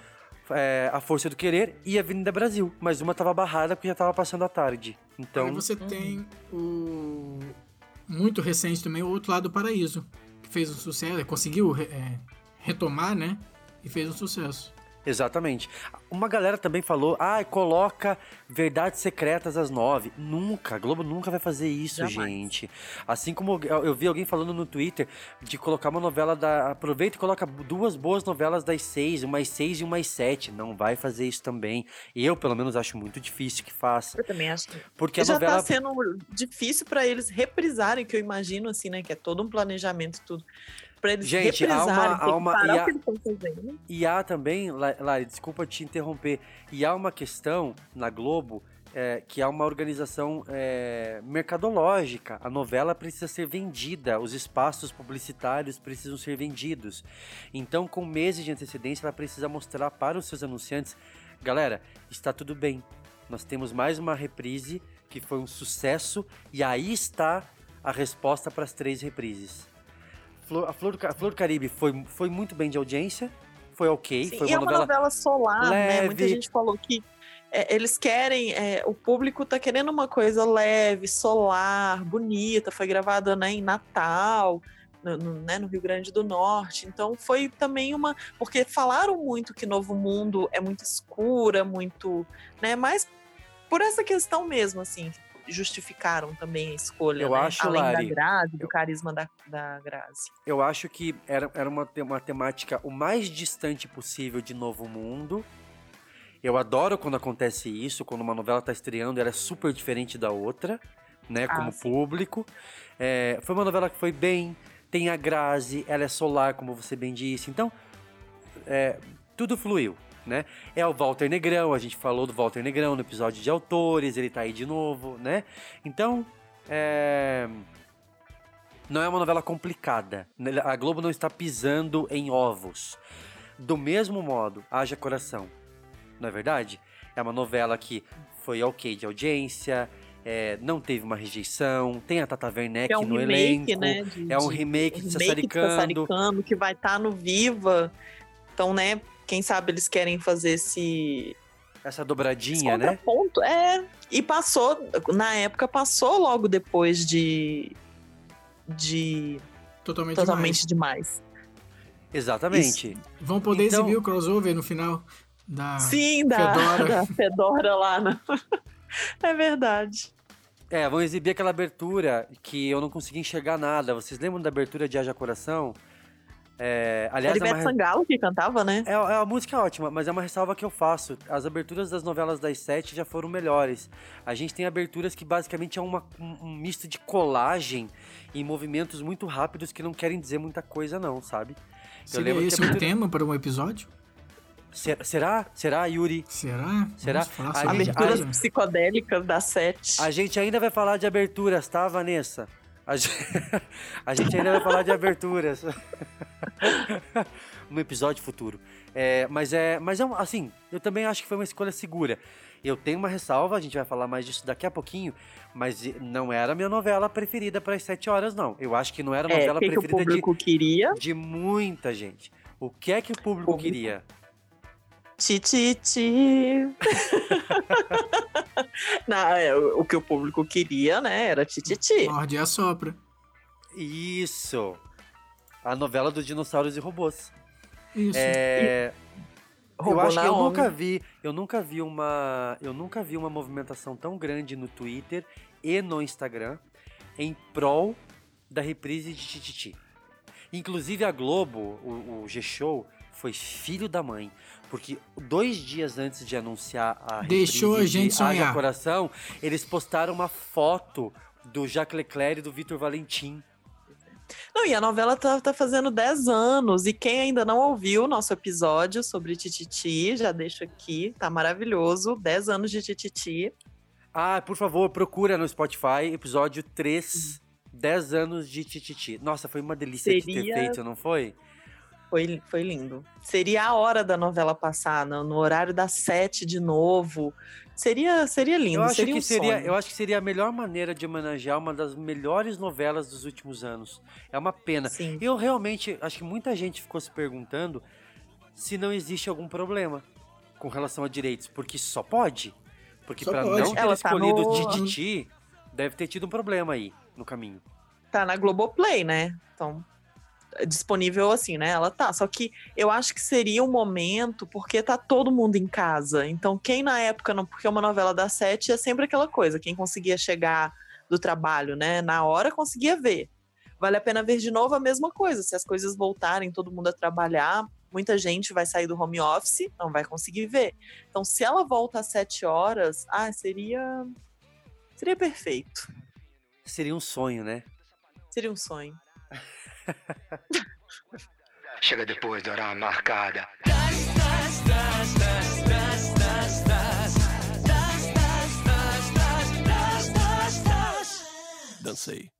é, A Força do Querer e Avenida Brasil, mas uma tava barrada porque já tava passando a tarde. Então, Aí você tem o. Muito recente também, o Outro Lado do Paraíso. Que fez um sucesso, conseguiu é, retomar, né? E fez um sucesso. exatamente. Uma galera também falou, ah, coloca Verdades Secretas às nove. Nunca, a Globo nunca vai fazer isso, Jamais. gente. Assim como eu vi alguém falando no Twitter de colocar uma novela da. Aproveita e coloca duas boas novelas das seis, uma às seis e uma às sete. Não vai fazer isso também. Eu, pelo menos, acho muito difícil que faça. Eu também acho. Porque a já novela. tá sendo difícil pra eles reprisarem, que eu imagino, assim, né? Que é todo um planejamento e tudo. Pra eles Gente, há uma- há uma- e há-. E há também, La- Lari, desculpa te interromper, e há uma questão na Globo é, que há uma organização é, mercadológica. A novela precisa ser vendida, os espaços publicitários precisam ser vendidos. Então, com meses de antecedência, ela precisa mostrar para os seus anunciantes: galera, está tudo bem. Nós temos mais uma reprise que foi um sucesso, e aí está a resposta para as três reprises. Flor- a, Flor a Flor do Caribe foi, foi muito bem de audiência, foi ok, Sim, foi e é uma novela solar, né? Muita leve. gente falou que é, eles querem, é, o público tá querendo uma coisa leve, solar, bonita, foi gravada né, em Natal, no, no, né, no Rio Grande do Norte. Então foi também uma. Porque falaram muito que Novo Mundo é muito escura, muito. né? Mas por essa questão mesmo, assim, justificaram também a escolha. Eu né, acho, Além Lari, da Grazi, do carisma da, da Grazi. Eu acho que era, era uma, uma temática o mais distante possível de Novo Mundo. Eu adoro quando acontece isso, quando uma novela tá estreando, ela é super diferente da outra, né? Ah, como sim. público. É, foi uma novela que foi bem, tem a Grazi, ela é solar, como você bem disse. Então, é, tudo fluiu, né? É o Walter Negrão, a gente falou do Walter Negrão no episódio de autores, ele tá aí de novo, né? Então, é, não é uma novela complicada. A Globo não está pisando em ovos. Do mesmo modo, Haja Coração. Não é verdade? É uma novela que foi ok de audiência, é, não teve uma rejeição, tem a Tata Werneck é um no remake, elenco. né? de- é um de- remake de remake Sassaricando. Sassaricando, que vai estar no Viva. Então, né, quem sabe eles querem fazer esse Essa dobradinha, né? contraponto. É, e passou, na época passou logo depois de de Totalmente, Totalmente demais. Exatamente. Vão poder Então- exibir o crossover no final da Sim, da Fedora. da Fedora lá. na- É verdade. É, vão exibir aquela abertura que eu não consegui enxergar nada. Vocês lembram da abertura de Haja Coração? É, aliás, Era é uma... Sangalo que cantava, né? É, é uma música ótima, mas é uma ressalva que eu faço. As aberturas das novelas das sete já foram melhores. A gente tem aberturas que basicamente é uma- um, misto de colagem e movimentos muito rápidos que não querem dizer muita coisa, não, sabe? Seria que esse a um abertura- tema para um episódio? Será? Será, Será, Yuri? Será? Será? Gente- Aberturas psicodélicas da sete. A gente ainda vai falar de aberturas, tá, Vanessa? A gente, a gente ainda vai falar de aberturas. no episódio futuro. É, mas é, mas é um, assim, eu também acho que foi uma escolha segura. Eu tenho uma ressalva, a gente vai falar mais disso daqui a pouquinho, mas não era a minha novela preferida para as 7 horas, não. Eu acho que não era a É, novela o que que o preferida público queria? de, de muita gente. O que é que o público, Público. queria? Tititi. Não, é, o o que o público queria, né, era tititi. Morde e assopra. Isso! A novela dos dinossauros e robôs. Isso. É, eu acho que eu Naomi. nunca vi, eu nunca vi uma, eu nunca vi uma movimentação tão grande no Twitter e no Instagram em prol da reprise de Tititi. Inclusive a Globo, o, o G-Show, foi filho da mãe, porque dois dias antes de anunciar a Deixou a gente de Haja sonhar. Coração, eles postaram uma foto do Jacques Leclerc e do Vitor Valentim. Não, e a novela tá, tá fazendo 10 anos. E quem ainda não ouviu o nosso episódio sobre Tititi, já deixo aqui, tá maravilhoso. 10 anos de Tititi. Ah, por favor, procura no Spotify, episódio 3, 10 anos de Tititi. Nossa, foi uma delícia de ter Seria- feito, não foi? Foi, foi lindo. Seria a hora da novela passar, no, no horário das 7 de novo. Seria, seria lindo, Eu acho, seria que um seria, sonho. eu acho que seria a melhor maneira de homenagear uma das melhores novelas dos últimos anos. É uma pena. Sim. Eu realmente, acho que muita gente ficou se perguntando se não existe algum problema com relação a direitos, porque só pode. Porque pode. não ter Ela tá escolhido no- Tititi, deve ter tido um problema aí no caminho. tá na Globoplay, né? Então, disponível assim, né? Ela tá. Só que eu acho que seria um momento, porque tá todo mundo em casa. Então, quem na época, não, porque uma novela da sete é sempre aquela coisa, quem conseguia chegar do trabalho, né? Na hora conseguia ver. Vale a pena ver de novo a mesma coisa. Se as coisas voltarem, todo mundo a trabalhar, muita gente vai sair do home office, não vai conseguir ver. Então, se ela volta às sete horas, ah, seria. Seria perfeito. Seria um sonho, né? Seria um sonho. Chega depois da hora marcada. Dancei.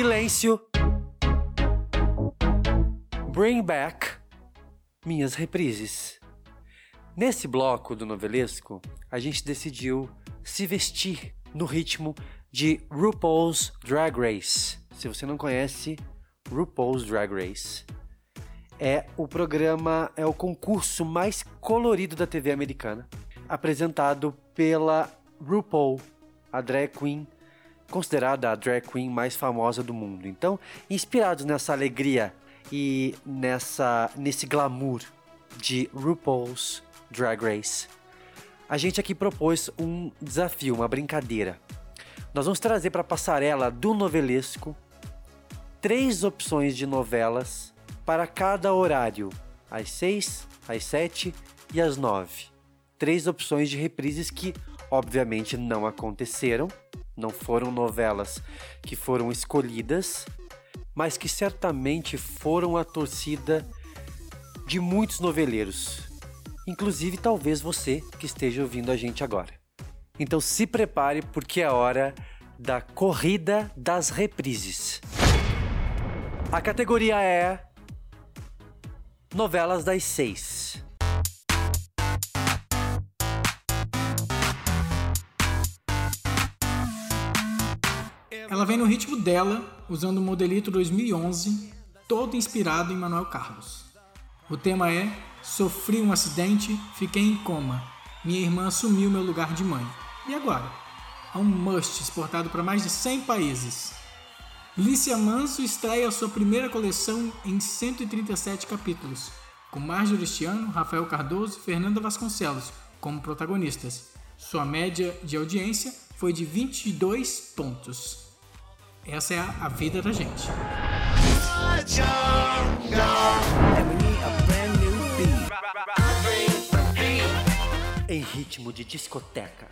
Silêncio. Bring back minhas reprises. Nesse bloco do novelesco, a gente decidiu se vestir no ritmo de RuPaul's Drag Race. Se você não conhece, RuPaul's Drag Race é o programa, é o concurso mais colorido da TV americana, apresentado pela RuPaul, a drag queen considerada a drag queen mais famosa do mundo. Então, inspirados nessa alegria e nessa nesse glamour de RuPaul's Drag Race, a gente aqui propôs um desafio, uma brincadeira. Nós vamos trazer para a passarela do novelesco três opções de novelas para cada horário, às 6, às 7 e às 9. Três opções de reprises que, obviamente, não aconteceram, não foram novelas que foram escolhidas, mas que certamente foram a torcida de muitos noveleiros, inclusive talvez você que esteja ouvindo a gente agora. Então se prepare porque é hora da corrida das reprises. A categoria é novelas das seis. Ela vem no ritmo dela, usando o modelito 2011, todo inspirado em Manuel Carlos. O tema é Sofri um acidente, fiquei em coma. Minha irmã assumiu meu lugar de mãe. E agora? Há um must exportado para mais de 100 países. Lícia Manso estreia sua primeira coleção em 137 capítulos, com Marjorie Cristiano, Rafael Cardoso e Fernanda Vasconcelos como protagonistas. Sua média de audiência foi de 22 pontos. Essa é a, a vida da gente. Em ritmo de discoteca,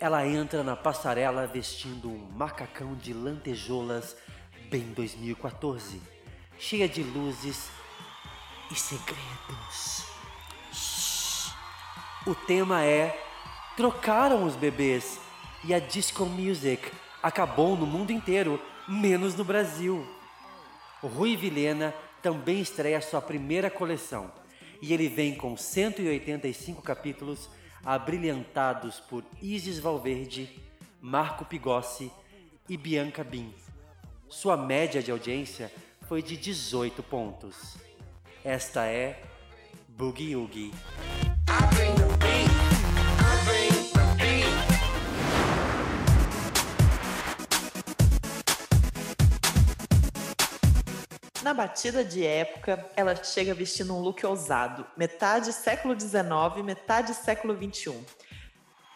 ela entra na passarela vestindo um macacão de lantejoulas bem 2014, cheia de luzes e segredos. O tema é Trocaram os bebês e a disco music acabou no mundo inteiro, menos no Brasil. O Rui Vilhena também estreia sua primeira coleção e ele vem com 185 capítulos abrilhantados por Isis Valverde, Marco Pigossi e Bianca Bin. Sua média de audiência foi de 18 pontos. Esta é Boogie Oogie. Na batida de época, ela chega vestindo um look ousado, metade século XIX, metade século XXI.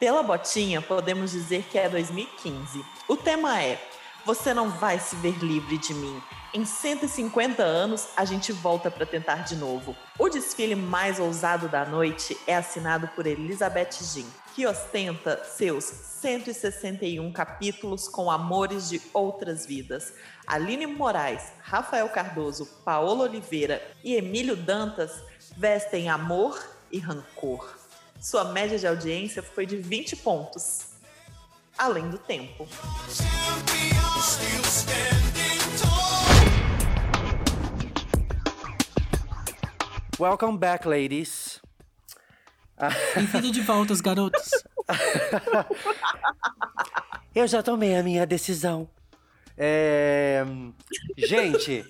Pela botinha, podemos dizer que é 2015. O tema é Você não vai se ver livre de mim. Em 150 anos, a gente volta para tentar de novo. O desfile mais ousado da noite é assinado por Elizabeth Jean, que ostenta seus 161 capítulos com amores de outras vidas. Aline Moraes, Rafael Cardoso, Paola Oliveira e Emílio Dantas vestem amor e rancor. Sua média de audiência foi de 20 pontos, além do tempo. Welcome back, ladies. Bem-vinda de volta, os garotos. Eu já tomei a minha decisão. É... Gente,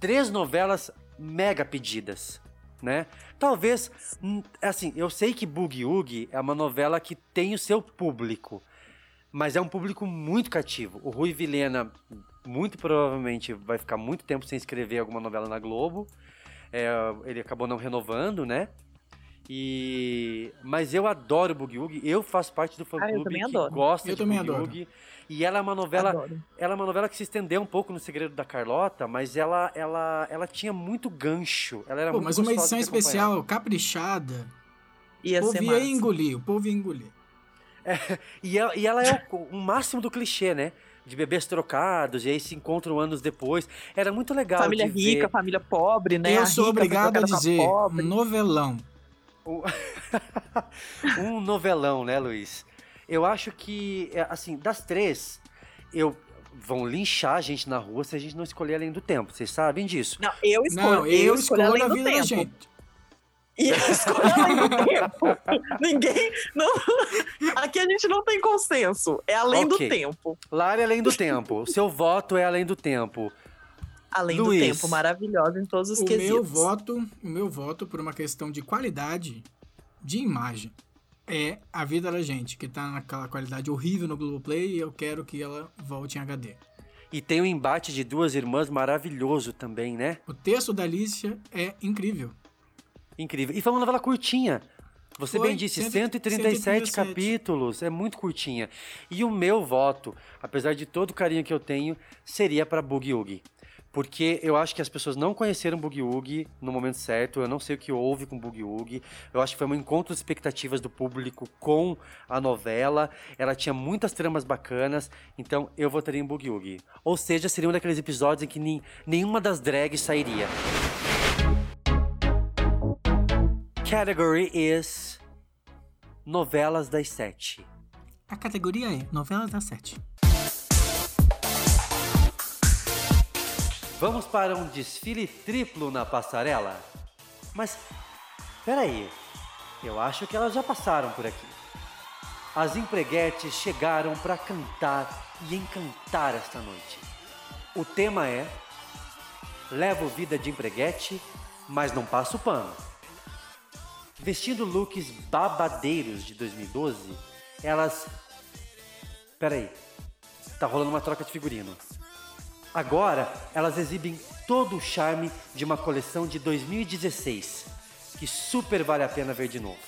três novelas mega pedidas, né? Talvez, hum, assim, eu sei que Boogie Oogie é uma novela que tem o seu público, mas é um público muito cativo. O Rui Vilhena, muito provavelmente, vai ficar muito tempo sem escrever alguma novela na Globo. É, ele acabou não renovando, né? E mas eu adoro Boogie Woogie. Eu faço parte do fã Ah, eu clube também que adoro. gosta Eu de também Boogie adoro. Woogie. E ela é uma novela, Adoro. ela é uma novela que se estendeu um pouco no Segredo da Carlota, mas ela ela ela tinha muito gancho. Ela era Pô, muito mas uma edição especial, caprichada. Ia o povo ia engolir, o povo ia engolir. E ela, e ela é o, o máximo do clichê, né? De bebês trocados, e aí se encontram anos depois. Era muito legal Família de rica, ver. família pobre, né? Eu A sou obrigado a dizer, pobre. novelão. um novelão, né, Luiz? Eu acho que, é, assim, das três, eu vão linchar a gente na rua se a gente não escolher além do tempo. Vocês sabem disso? Não, eu escolho. Não, eu escolho além a do vida da tempo. gente. E eu escolho além do tempo. Ninguém. Não, aqui a gente não tem consenso. É além Ok. do tempo. Lara é além do tempo. O seu voto é além do tempo. Além Luiz. do tempo, maravilhosa em todos os O quesitos. meu voto, o meu voto por uma questão de qualidade de imagem é a vida da gente, que tá naquela qualidade horrível no Globoplay e eu quero que ela volte em HD. E tem um embate de duas irmãs maravilhoso também, né? O texto da Alicia é incrível. Incrível. E foi uma novela curtinha. Você Foi, bem disse, cento- 137 137. capítulos, é muito curtinha. E o meu voto, apesar de todo o carinho que eu tenho, seria para Boogie Woogie. Porque eu acho que as pessoas não conheceram Boogie Woogie no momento certo, eu não sei o que houve com Boogie Woogie. Eu acho que foi um encontro de expectativas do público com a novela. Ela tinha muitas tramas bacanas, então eu votaria em Boogie Woogie. Ou seja, seria um daqueles episódios em que nem- nenhuma das drags sairia. Category is novelas das sete. A categoria é novelas das sete. Vamos para um desfile triplo na passarela? Mas, peraí, eu acho que elas já passaram por aqui. As empreguetes chegaram para cantar e encantar esta noite. O tema é Levo vida de empreguete, mas não passo pano. Vestindo looks babadeiros de 2012, elas. Peraí, tá rolando uma troca de figurino. Agora, elas exibem todo o charme de uma coleção de 2016, que super vale a pena ver de novo.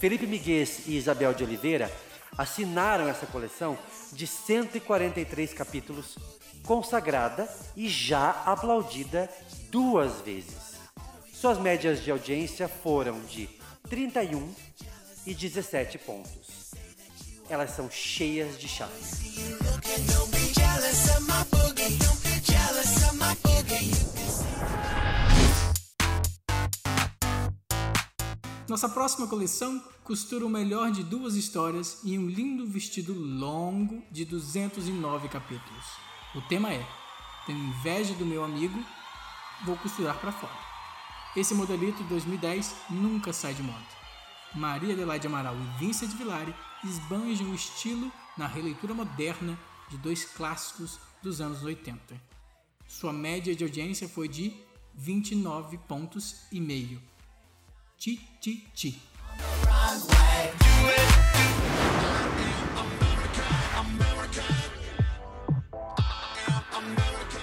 Felipe Miguel e Isabel de Oliveira assinaram essa coleção de 143 capítulos, consagrada e já aplaudida duas vezes. Suas médias de audiência foram de 31 e 17 pontos. Elas são cheias de charme. Nossa próxima coleção costura o melhor de duas histórias em um lindo vestido longo de 209 capítulos. O tema é: Tenho inveja do meu amigo, vou costurar pra fora. Esse modelito de 2010 nunca sai de moda. Maria Adelaide Amaral e Vincent Villari esbanjam o estilo na releitura moderna de dois clássicos dos anos 80. Sua média de audiência foi de 29 pontos e meio. Ti, ti, ti.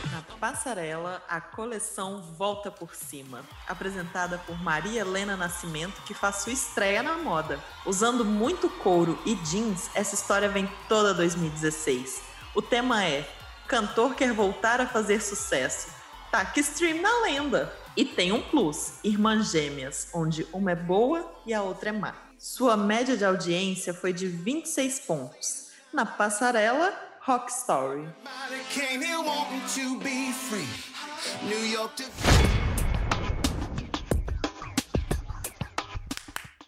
Na passarela, a coleção Volta por Cima, apresentada por Maria Helena Nascimento, que faz sua estreia na moda. Usando muito couro e jeans, essa história vem toda 2016. O tema é Cantor quer voltar a fazer sucesso. Taca stream na lenda. E tem um plus, Irmãs Gêmeas, onde uma é boa e a outra é má. Sua média de audiência foi de 26 pontos. Na passarela, Rock Story.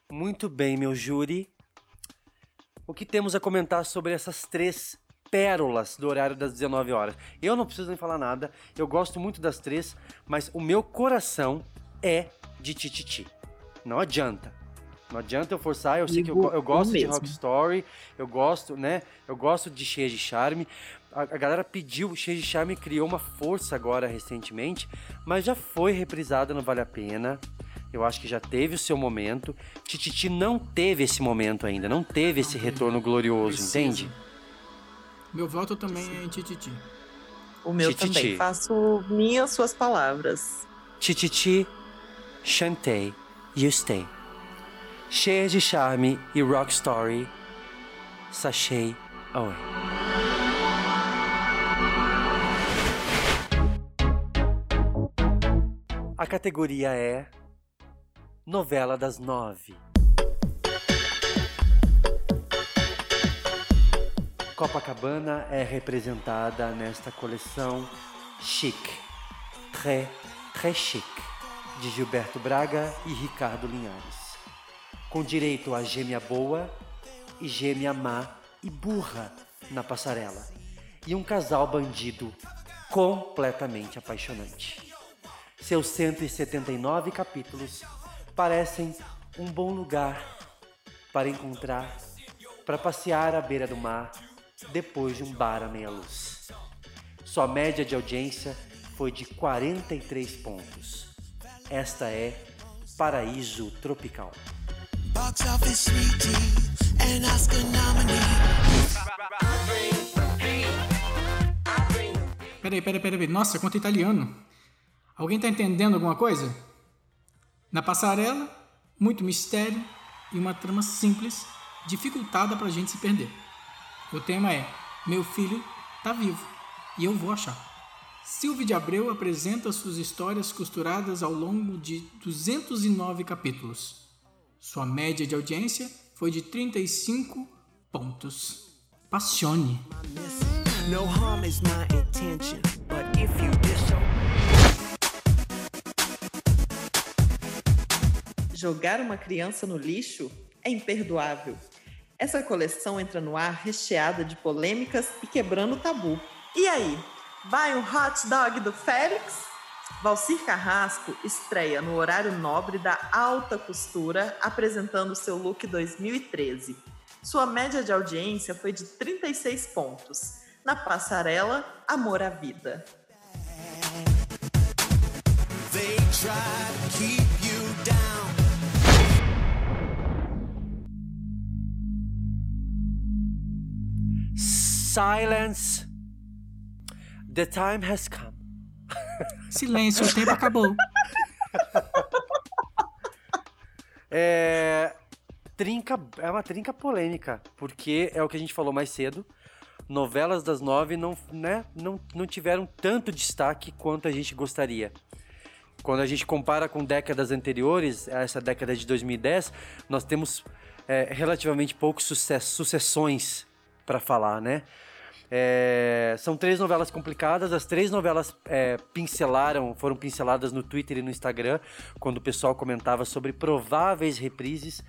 Muito bem, meu júri. O que temos a comentar sobre essas três pérolas do horário das 19 horas? Eu não preciso nem falar nada, eu gosto muito das três, mas o meu coração é de Tititi. Não adianta. Não adianta eu forçar, eu sei que eu, eu gosto de. Rock Story, eu gosto, né? Eu gosto de Cheia de Charme. A, a galera pediu, Cheia de Charme criou uma força agora recentemente, mas já foi reprisada no Vale a Pena. Eu acho que já teve o seu momento. Tititi não teve esse momento ainda, não teve esse retorno glorioso, Precisa. entende? Meu voto também é em Tititi. O meu Tititi. também. Faço minhas suas palavras. Tititi, Chantei, You Stay. cheia de charme e rock story, Sashay Away. A categoria é Novela das Nove. Copacabana é representada nesta coleção chic, très, très chic, de Gilberto Braga e Ricardo Linhares, com direito a gêmea boa e gêmea má e burra na passarela, e um casal bandido completamente apaixonante. Seus 179 capítulos parecem um bom lugar para encontrar, para passear à beira do mar depois de um bar à meia-luz. Sua média de audiência foi de 43 pontos. Esta é Paraíso Tropical. Box office sweetie and Oscar nominee. Peraí, peraí, peraí. Nossa, conta italiano. Alguém tá entendendo alguma coisa? Na passarela, muito mistério e uma trama simples, dificultada pra gente se perder. O tema é: Meu filho tá vivo e eu vou achar. Silvio de Abreu apresenta suas histórias costuradas ao longo de 209 capítulos. Sua média de audiência foi de 35 pontos. Passione. No harm is my intention, but if you disobey. Jogar uma criança no lixo é imperdoável. Essa coleção entra no ar recheada de polêmicas e quebrando tabu. E aí, vai um hot dog do Félix? Valcir Carrasco estreia no horário nobre da alta costura, apresentando seu look 2013. Sua média de audiência foi de 36 pontos. Na passarela, Amor à Vida. They try Silence. The time has come. Silêncio, o tempo acabou. É, trinca, é uma trinca polêmica, porque é o que a gente falou mais cedo. Novelas das nove não, né, não, não tiveram tanto destaque quanto a gente gostaria. Quando a gente compara com décadas anteriores, essa década de 2010, nós temos é, relativamente poucos sucessões para falar, né? É, são três novelas complicadas. As três novelas é, pincelaram, foram pinceladas no Twitter e no Instagram, quando o pessoal comentava sobre prováveis reprises.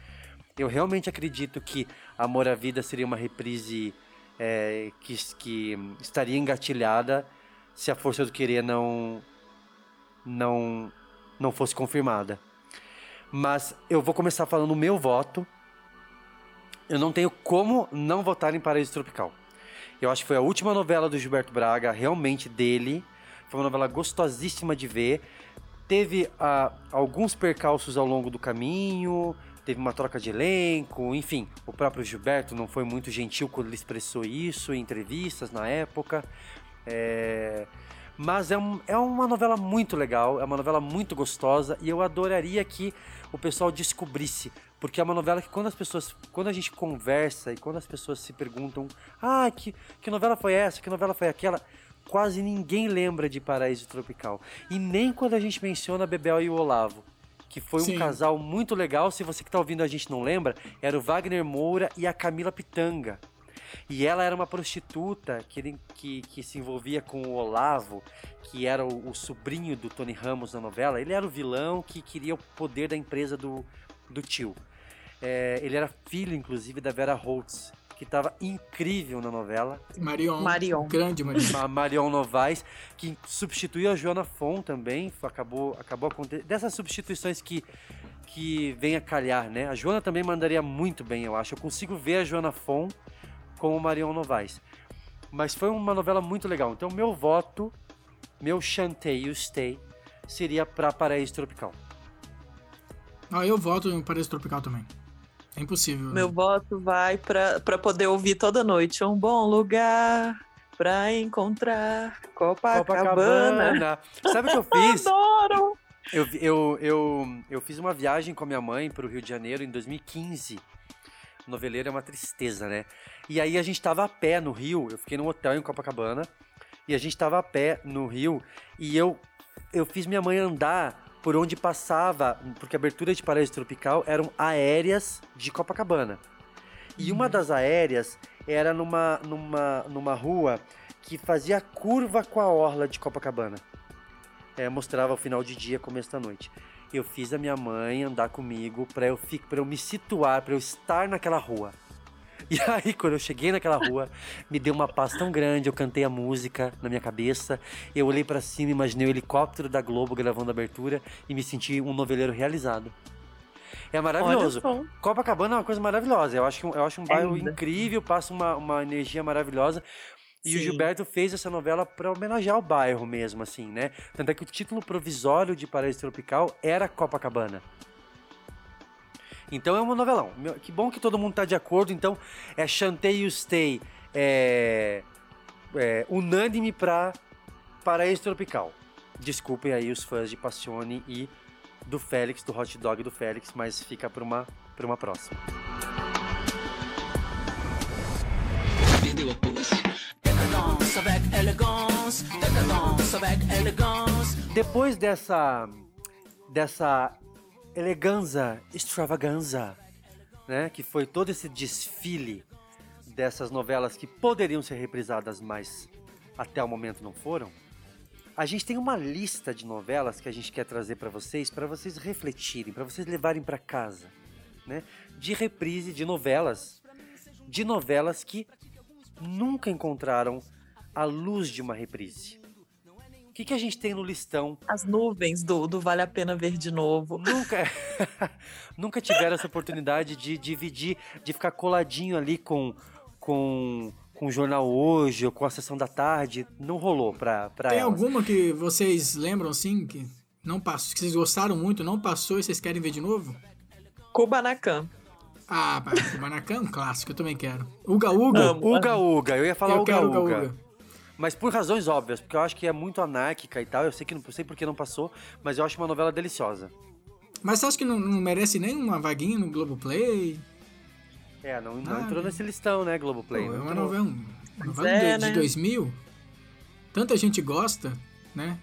Eu realmente acredito que Amor à Vida seria uma reprise é, que, que estaria engatilhada se a Força do Querer não, não, não fosse confirmada. Mas eu vou começar falando o meu voto. Eu não tenho como não votar em Paraíso Tropical. Eu acho que foi a última novela do Gilberto Braga, realmente dele. Foi uma novela gostosíssima de ver. Teve ah, alguns percalços ao longo do caminho, teve uma troca de elenco, enfim. O próprio Gilberto não foi muito gentil quando ele expressou isso em entrevistas na época. É... Mas é, um, é uma novela muito legal, é uma novela muito gostosa e eu adoraria que o pessoal descobrisse. Porque é uma novela que quando as pessoas. Quando a gente conversa e quando as pessoas se perguntam, ah, que, que novela foi essa? Que novela foi aquela? Quase ninguém lembra de Paraíso Tropical. E nem quando a gente menciona Bebel e o Olavo. Que foi um Sim. casal muito legal. Se você que tá ouvindo a gente não lembra, era o Wagner Moura e a Camila Pitanga. E ela era uma prostituta que, que, que se envolvia com o Olavo, que era o, o sobrinho do Tony Ramos na novela. Ele era o vilão que queria o poder da empresa do, do tio. É, ele era filho, inclusive, da Vera Holtz, que estava incrível na novela. Marion. Marion. Grande Marion. A Marion Novaes, que substituiu a Joana Fon também. Acabou, acabou acontecendo. Dessas substituições que, que vem a calhar, né? A Joana também mandaria muito bem, eu acho. Eu consigo ver a Joana Fon com o Marion Novaes. Mas foi uma novela muito legal. Então, meu voto, meu chantei e o stay, seria pra Paraíso Tropical. Ah, eu voto em Paraíso Tropical também. É impossível. Meu voto vai pra, pra poder ouvir toda noite. Um bom lugar pra encontrar Copacabana. Copacabana. Sabe o que eu fiz? Adoro! Eu, eu, eu, eu fiz uma viagem com a minha mãe pro Rio de Janeiro em 2015. Noveleiro é uma tristeza, né? E aí a gente tava a pé no Rio, eu fiquei num hotel em Copacabana, e a gente tava a pé no Rio, e eu, eu fiz minha mãe andar por onde passava, porque a abertura de Paraíso Tropical eram aéreas de Copacabana. E uma das aéreas era numa, numa, numa rua que fazia curva com a orla de Copacabana. É, mostrava o final de dia, começo da noite. Eu fiz a minha mãe andar comigo pra eu, pra eu me situar, pra eu estar naquela rua. E aí, quando eu cheguei naquela rua, me deu uma paz tão grande, eu cantei a música na minha cabeça, eu olhei pra cima, imaginei o helicóptero da Globo gravando a abertura e me senti um noveleiro realizado. É maravilhoso. Copacabana é uma coisa maravilhosa. Eu acho, que- eu acho um bairro linda. incrível, passa uma, uma energia maravilhosa. E o Sim. Gilberto fez essa novela pra homenagear o bairro mesmo, assim, né? Tanto é que o título provisório de Paraíso Tropical era Copacabana. Então é um novelão. Que bom que todo mundo tá de acordo. Então é Chantei You Stay é, é, unânime pra Paraíso Tropical. Desculpem aí os fãs de Passione e do Félix, do hot dog do Félix, mas fica pra uma, uma próxima. Perdeu a. Depois dessa dessa eleganza, extravaganza, né, que foi todo esse desfile dessas novelas que poderiam ser reprisadas, mas até o momento não foram. A gente tem uma lista de novelas que a gente quer trazer para vocês, para vocês refletirem, para vocês levarem para casa, né? De reprise de novelas, de novelas que nunca encontraram a luz de uma reprise. O que, que a gente tem no listão? As nuvens do, do Vale a Pena Ver de Novo. Nunca, nunca tiveram essa oportunidade de dividir, de ficar coladinho ali com, com, com o Jornal Hoje ou com a Sessão da Tarde. Não rolou pra, pra Tem elas. alguma que vocês lembram, assim, que não passou, que vocês gostaram muito, não passou e vocês querem ver de novo? Kubanacan. Ah, Kubanacan é um clássico, eu também quero. Uga Uga. Uga Uga, eu ia falar Eu Uga quero Uga. Uga Uga. Mas por razões óbvias, porque eu acho que é muito anárquica e tal. Eu sei que não sei porque não passou, mas eu acho uma novela deliciosa. Mas você acha que não, não merece nem uma vaguinha no Globoplay? É, não, não Ah, entrou nesse listão, né, Globoplay? Pô, é uma novela, novela é, de, né? de 2000. Tanta gente gosta, né?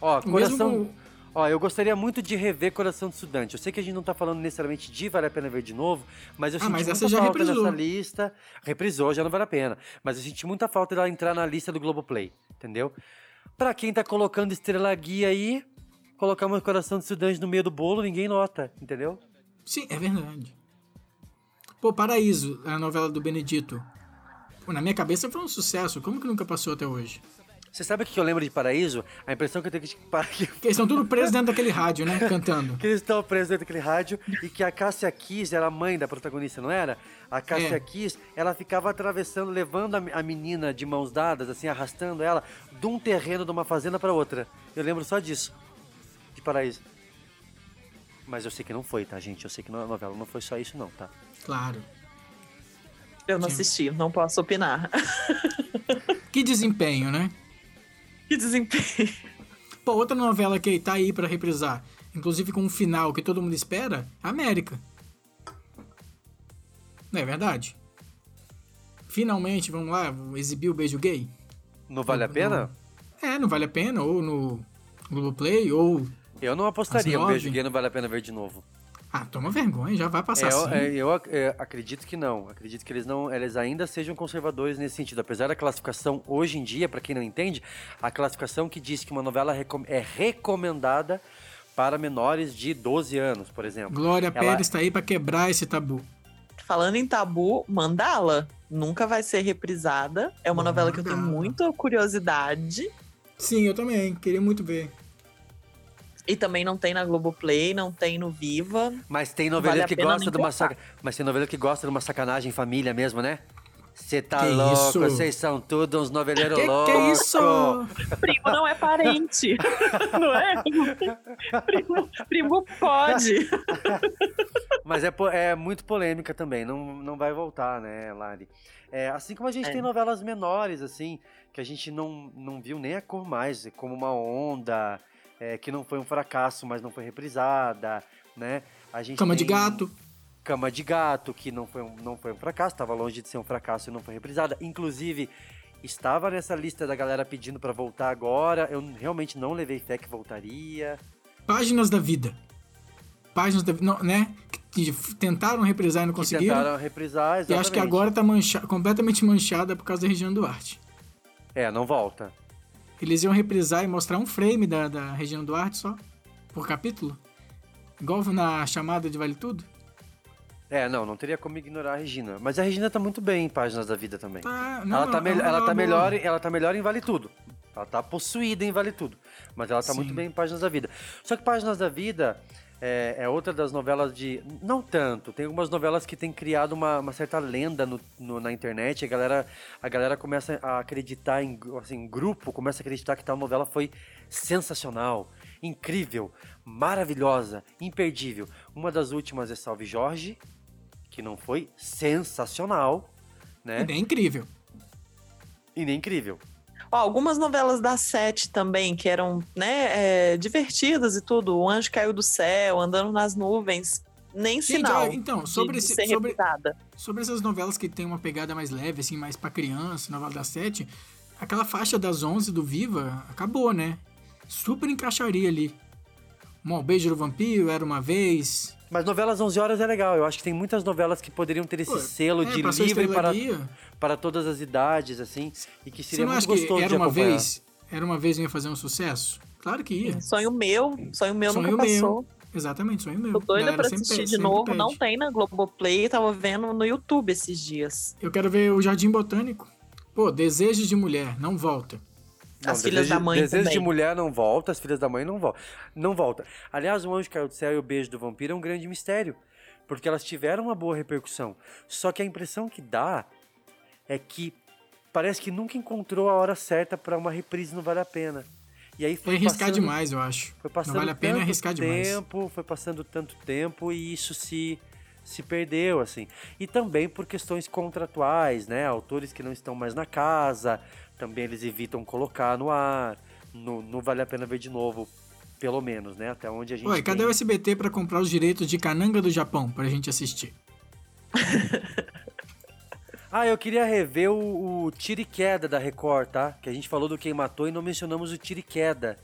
Ó, O coração. mesmo- Ó, eu gostaria muito de rever Coração de Estudante. Eu sei que a gente não tá falando necessariamente de Vale a Pena Ver de novo, mas eu Ah, senti mas muita falta reprisou. lista. Reprisou, já não vale a pena. Mas eu senti muita falta dela entrar na lista do Globoplay, entendeu? Pra quem tá colocando Estrela Guia aí, colocar meu Coração de Estudante no meio do bolo, ninguém nota, entendeu? Sim, é verdade. Pô, Paraíso, a novela do Benedito. Pô, na minha cabeça foi um sucesso. Como que nunca passou até hoje? Você sabe o que eu lembro de Paraíso? A impressão que eu tenho que... que Porque eles estão tudo presos dentro daquele rádio, né? Cantando. que eles estão presos dentro daquele rádio e que a Cássia Kiss era a mãe da protagonista, não era? A Cássia É. Kiss, ela ficava atravessando, levando a, a menina de mãos dadas, assim, arrastando ela de um terreno de uma fazenda para outra. Eu lembro só disso, de Paraíso. Mas eu sei que não foi, tá, gente? Eu sei que a novela não foi só isso, não, tá? Claro. Eu não assisti, não posso opinar. Que desempenho, né? Que desempenho. Pô, outra novela que tá aí pra reprisar, inclusive com um final que todo mundo espera, América. Não é verdade? Finalmente, vamos lá, exibir o beijo gay? Não vale a pena? É, não vale a pena, ou no Globoplay, ou... Eu não apostaria, um beijo gay não vale a pena ver de novo. Ah, toma vergonha, já vai passar É, eu, assim. é, eu ac- é, acredito que não. Acredito que eles não, eles ainda sejam conservadores nesse sentido. Apesar da classificação hoje em dia, para quem não entende, a classificação que diz que uma novela é recomendada para menores de 12 anos, por exemplo. Glória Ela- Pérez tá aí pra quebrar esse tabu. Falando em tabu, Mandala nunca vai ser reprisada. É uma novela que eu tenho Mandala. muita curiosidade. Sim, eu também, queria muito ver. E também não tem na Globoplay, não tem no Viva. Mas tem novela Vale que gosta de uma saca... Mas tem novela que gosta de uma sacanagem em família mesmo, né? Você tá Que louco, vocês são todos uns noveleiros Que loucos. que é isso? Primo não é parente. não é? Primo, primo pode. Mas é, é muito polêmica também, não, não vai voltar, né, Lari? É, assim como a gente É. tem novelas menores, assim, que a gente não, não viu nem a cor mais, como Uma Onda, é, que não foi um fracasso, mas não foi reprisada, né? A gente Cama de Gato. Cama de Gato, que não foi um, não foi um fracasso, estava longe de ser um fracasso e não foi reprisada. Inclusive, estava nessa lista da galera pedindo pra voltar agora. Eu realmente não levei fé que voltaria. Páginas da Vida. Páginas da não, né? Que tentaram reprisar e não Que conseguiram. tentaram reprisar, E exatamente. acho que agora tá mancha completamente manchada por causa da Regina Duarte. É, não volta. Eles iam reprisar e mostrar um frame da, da Regina Duarte só, por capítulo. Igual na chamada de Vale Tudo. É, não, não teria como ignorar a Regina. Mas a Regina tá muito bem em Páginas da Vida também. Tá, não, ela, tá é ela, tá novela melhor, ela tá melhor em Vale Tudo. Ela tá possuída em Vale Tudo. Mas ela tá Sim. muito bem em Páginas da Vida. Só que Páginas da Vida é, é outra das novelas de. Não tanto. Tem algumas novelas que têm criado uma, uma certa lenda no- no- na internet. A galera, a galera começa a acreditar em assim, grupo, começa a acreditar que tal novela foi sensacional, incrível, maravilhosa, imperdível. Uma das últimas é Salve Jorge, que não foi sensacional, né? E nem incrível. E nem incrível. Ó, algumas novelas da Sete também, que eram né, é, divertidas e tudo. O Anjo Caiu do Céu, Andando nas Nuvens. Nem Gente, sinal. olha, então, sobre de esse- sobre-. Sobre essas novelas que tem uma pegada mais leve, assim, mais pra criança, novela das sete, aquela faixa das 11 do Viva acabou, né? Super encaixaria ali. Bom, Beijo do Vampiro, Era Uma Vez... Mas novelas 11 horas é legal. Eu acho que tem muitas novelas que poderiam ter esse Pô, selo é, de livre para. Para todas as idades, assim, e que Você seria não muito acha que gostoso Era de Uma acompanhar. Vez, Era Uma Vez ia fazer um sucesso? Claro que ia. Sonho meu, sonho meu Sonho nunca meu. passou. Exatamente, sonho meu. Tô doida pra assistir pede- de novo. pede. Não tem na Globoplay, tava vendo no YouTube esses dias. Eu quero ver o Jardim Botânico. Pô, Desejos de Mulher, não volta. Não, As Filhas Desejo- da Mãe Desejo de também. Mulher não volta, As Filhas da Mãe não volta. Não volta. Aliás, O Anjo Caiu do Céu e O Beijo do Vampiro é um grande mistério, porque elas tiveram uma boa repercussão. Só que a impressão que dá é que parece que nunca encontrou a hora certa para uma reprise não vale a pena. E aí É foi arriscar passando- demais, eu acho. Foi passando Não vale a pena é tanto arriscar demais. tempo, foi passando tanto tempo e isso se se perdeu assim. E também por questões contratuais, né? Autores que não estão mais na casa, também eles evitam colocar no ar. Não, não vale a pena ver de novo, pelo menos, né? Até onde a gente Ué, cadê tem. o SBT pra comprar os direitos de Cananga do Japão pra gente assistir? Ah, eu queria rever o, o Tiro e Queda da Record, tá? Que a gente falou do Quem Matou e não mencionamos o Tiro e Queda,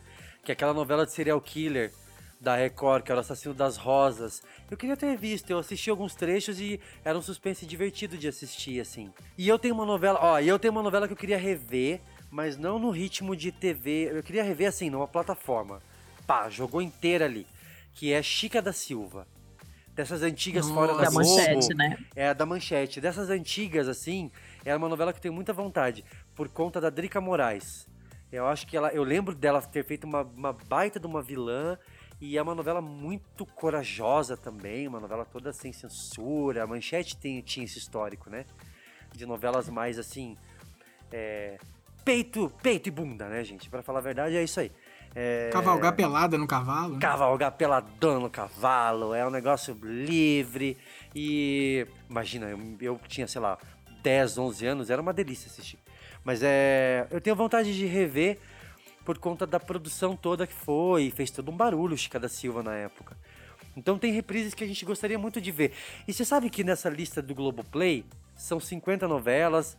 que é aquela novela de serial killer da Record, que era o Assassino das Rosas. Eu queria ter visto, eu assisti alguns trechos e era um suspense divertido de assistir, assim. E eu tenho uma novela, ó, e eu tenho uma novela que eu queria rever, mas não no ritmo de TV, eu queria rever assim, numa plataforma. Pá, jogou inteira ali, que é Chica da Silva. Dessas antigas fora da, Da Globo. Manchete, né? É, da Manchete. Dessas antigas, assim, era uma novela que eu tenho muita vontade, por conta da Drica Moraes. Eu acho que ela. Eu lembro dela ter feito uma, uma baita de uma vilã. E é uma novela muito corajosa também, uma novela toda sem censura. A Manchete tem, tinha esse histórico, né? De novelas mais assim. é, peito, peito e bunda, né, gente? Pra falar a verdade, é isso aí. É, Cavalgar pelada no cavalo. cavalgar peladão no cavalo, é um negócio livre. E imagina, eu, eu tinha, sei lá, 10, 11 anos, era uma delícia assistir. Mas é, eu tenho vontade de rever por conta da produção toda que foi, fez todo um barulho Chica da Silva na época. Então tem reprises que a gente gostaria muito de ver. E você sabe que nessa lista do Globoplay são 50 novelas.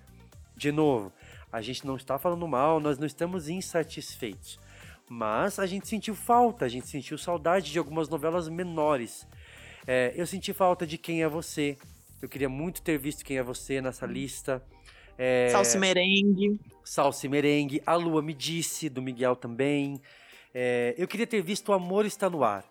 De novo, a gente não está falando mal, nós não estamos insatisfeitos. Mas a gente sentiu falta, a gente sentiu saudade de algumas novelas menores. É, eu senti falta de Quem é Você. Eu queria muito ter visto Quem é Você nessa lista. É, Salsa Merengue. Salsa e Merengue. A Lua Me Disse, do Miguel também. É, eu queria ter visto O Amor Está no Ar.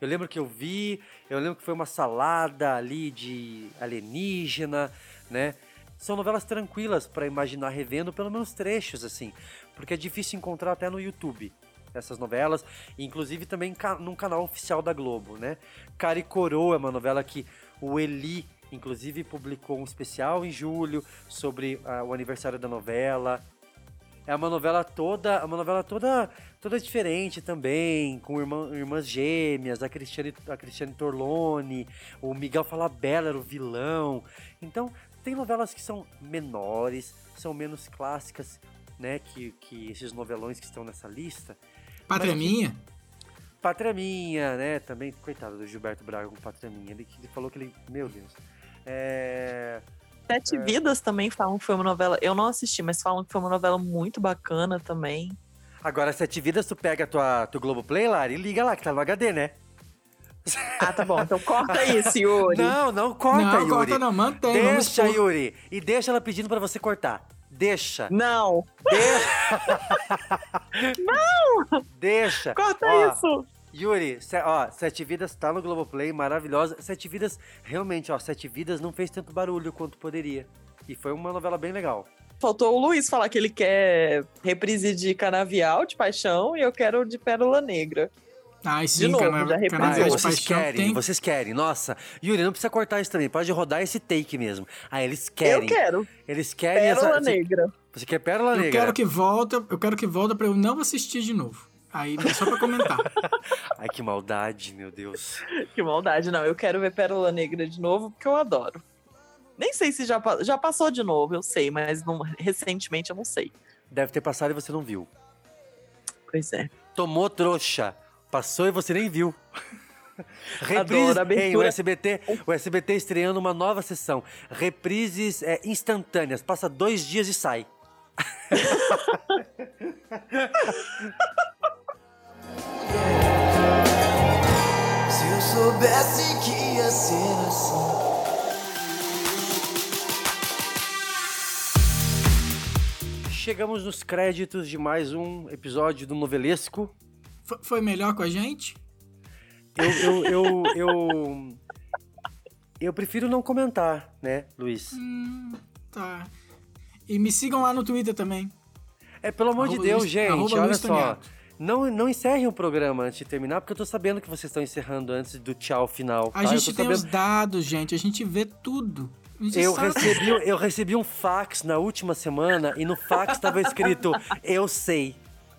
Eu lembro que eu vi, eu lembro que foi uma salada ali de alienígena, né? São novelas tranquilas para imaginar revendo, pelo menos trechos, assim. Porque é difícil encontrar até no YouTube essas novelas, inclusive também num canal oficial da Globo, né? Cara Coroa é uma novela que o Eli, inclusive, publicou um especial em julho sobre ah, o aniversário da novela. É uma novela toda, uma novela toda, toda diferente também, com irmã- irmãs gêmeas, a Cristiane, a Cristiane Torlone, o Miguel Falabella era o vilão. Então, tem novelas que são menores, são menos clássicas, né, que, que esses novelões que estão nessa lista. Pátria Minha? Pátria Minha, né? Também, coitado do Gilberto Braga com Pátria Minha. Ele, ele falou que ele. Meu Deus. É. Sete Vidas também falam que foi uma novela. Eu não assisti, mas falam que foi uma novela muito bacana também. Agora, Sete Vidas, tu pega a tua, tua Globoplay, Lari, e liga lá, que tá no HD, né? Ah, tá bom. Então corta isso, Yuri. Não, não corta, Não, Yuri. corta não, mantém, Deixa. Yuri. E deixa ela pedindo pra você cortar. Deixa. Não. Não! Deixa. Corta Ó, isso. Yuri, ó, Sete Vidas tá no Globoplay, maravilhosa. Sete Vidas, realmente, ó, Sete Vidas não fez tanto barulho quanto poderia. E foi uma novela bem legal. Faltou o Luiz falar que ele quer reprise de Canavial, de Paixão, e eu quero de Pérola Negra. Ai, De novo, já reprisou. Canavial Ah, de vocês querem, tem- vocês querem. Nossa, Yuri, não precisa cortar isso também. Pode rodar esse take mesmo. Ah, eles querem. Eu quero. Eles querem Pérola essa. Negra. Você quer Pérola Eu Negra? quero que volta, eu quero que volta pra eu não assistir de novo. Aí, só pra comentar. Ai, que maldade, meu Deus. Que maldade, não. Eu quero ver Pérola Negra de novo, porque eu adoro. Nem sei se já, já passou de novo, eu sei, mas não- recentemente eu não sei. Deve ter passado e você não viu. Pois é. Tomou trouxa. Passou e você nem viu. Adoro, Ei, o. SBT, o SBT estreando uma nova sessão. Reprises é, instantâneas. Passa dois dias e sai. Se eu soubesse que ia ser assim. Chegamos nos créditos de mais um episódio do Novelesco. Foi melhor com a gente? Eu, eu, eu, eu, eu prefiro não comentar, né, Luiz? Hum, tá. E me sigam lá no Twitter também. É, pelo amor de Arroba Deus, Luiz- gente, olha Luiz só. Toniato. Não, não encerrem o programa antes de terminar, porque eu tô sabendo que vocês estão encerrando antes do tchau final. A tá? Gente tem os sabendo- dados, gente. A gente vê tudo. Gente Eu sabe. recebi, eu recebi um fax na última semana e no fax tava escrito Eu sei.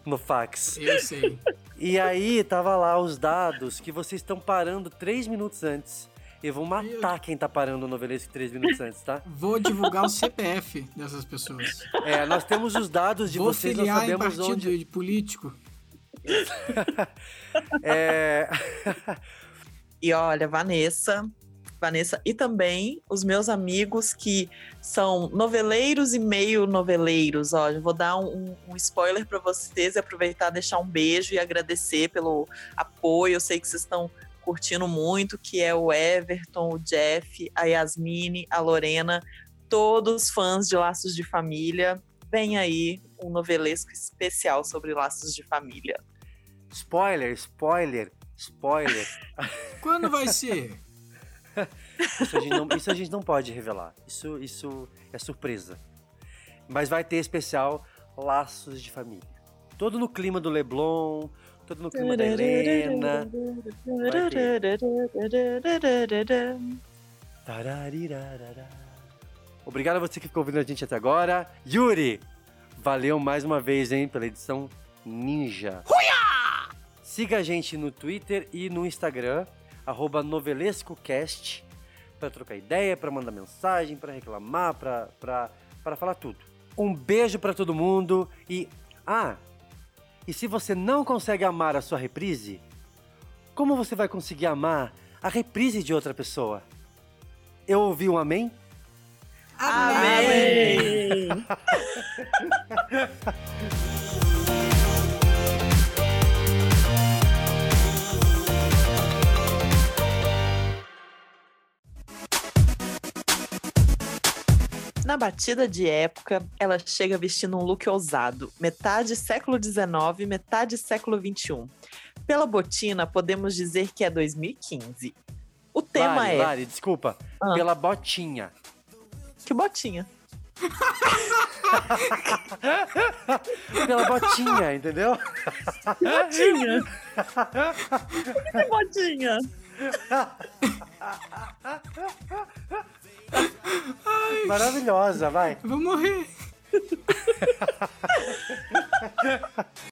No fax. Eu sei. E aí tava lá os dados que vocês estão parando três minutos antes. Eu vou matar quem tá parando o novelesco três minutos antes, tá? Vou divulgar o CPF dessas pessoas. É, nós temos os dados de Vou vocês, nós filiar em sabemos partido onde. de político. É. E olha, Vanessa, Vanessa e também os meus amigos que são noveleiros e meio noveleiros. Ó, eu vou dar um, um spoiler para vocês e aproveitar deixar um beijo e agradecer pelo apoio. Eu sei que vocês estão curtindo muito, que é o Everton, o Jeff, a Yasmine, a Lorena, todos fãs de Laços de Família. Vem aí um novelesco especial sobre Laços de Família. Spoiler, spoiler, spoiler. Quando vai ser? Isso a gente não, isso a gente não pode revelar. Isso, isso é surpresa. Mas vai ter especial Laços de Família. Todo no clima do Leblon, todo no clima da Helena. Obrigado a você que ficou ouvindo a gente até agora. Yuri, valeu mais uma vez, hein, pela edição Ninja. Siga a gente no Twitter e no Instagram, arroba novelescocast, para trocar ideia, para mandar mensagem, para reclamar, para falar tudo. Um beijo para todo mundo e... Ah, e se você não consegue amar a sua reprise, como você vai conseguir amar a reprise de outra pessoa? Eu ouvi um amém? Amém! Na batida de época, ela chega vestindo um look ousado, metade século XIX, metade século XXI. Pela botina, podemos dizer que é 2015. O tema Lari, é. Lari, desculpa. Ah. Pela botinha. Que botinha? Pela botinha, entendeu? Que botinha? que botinha? Maravilhosa, vai. Vou morrer.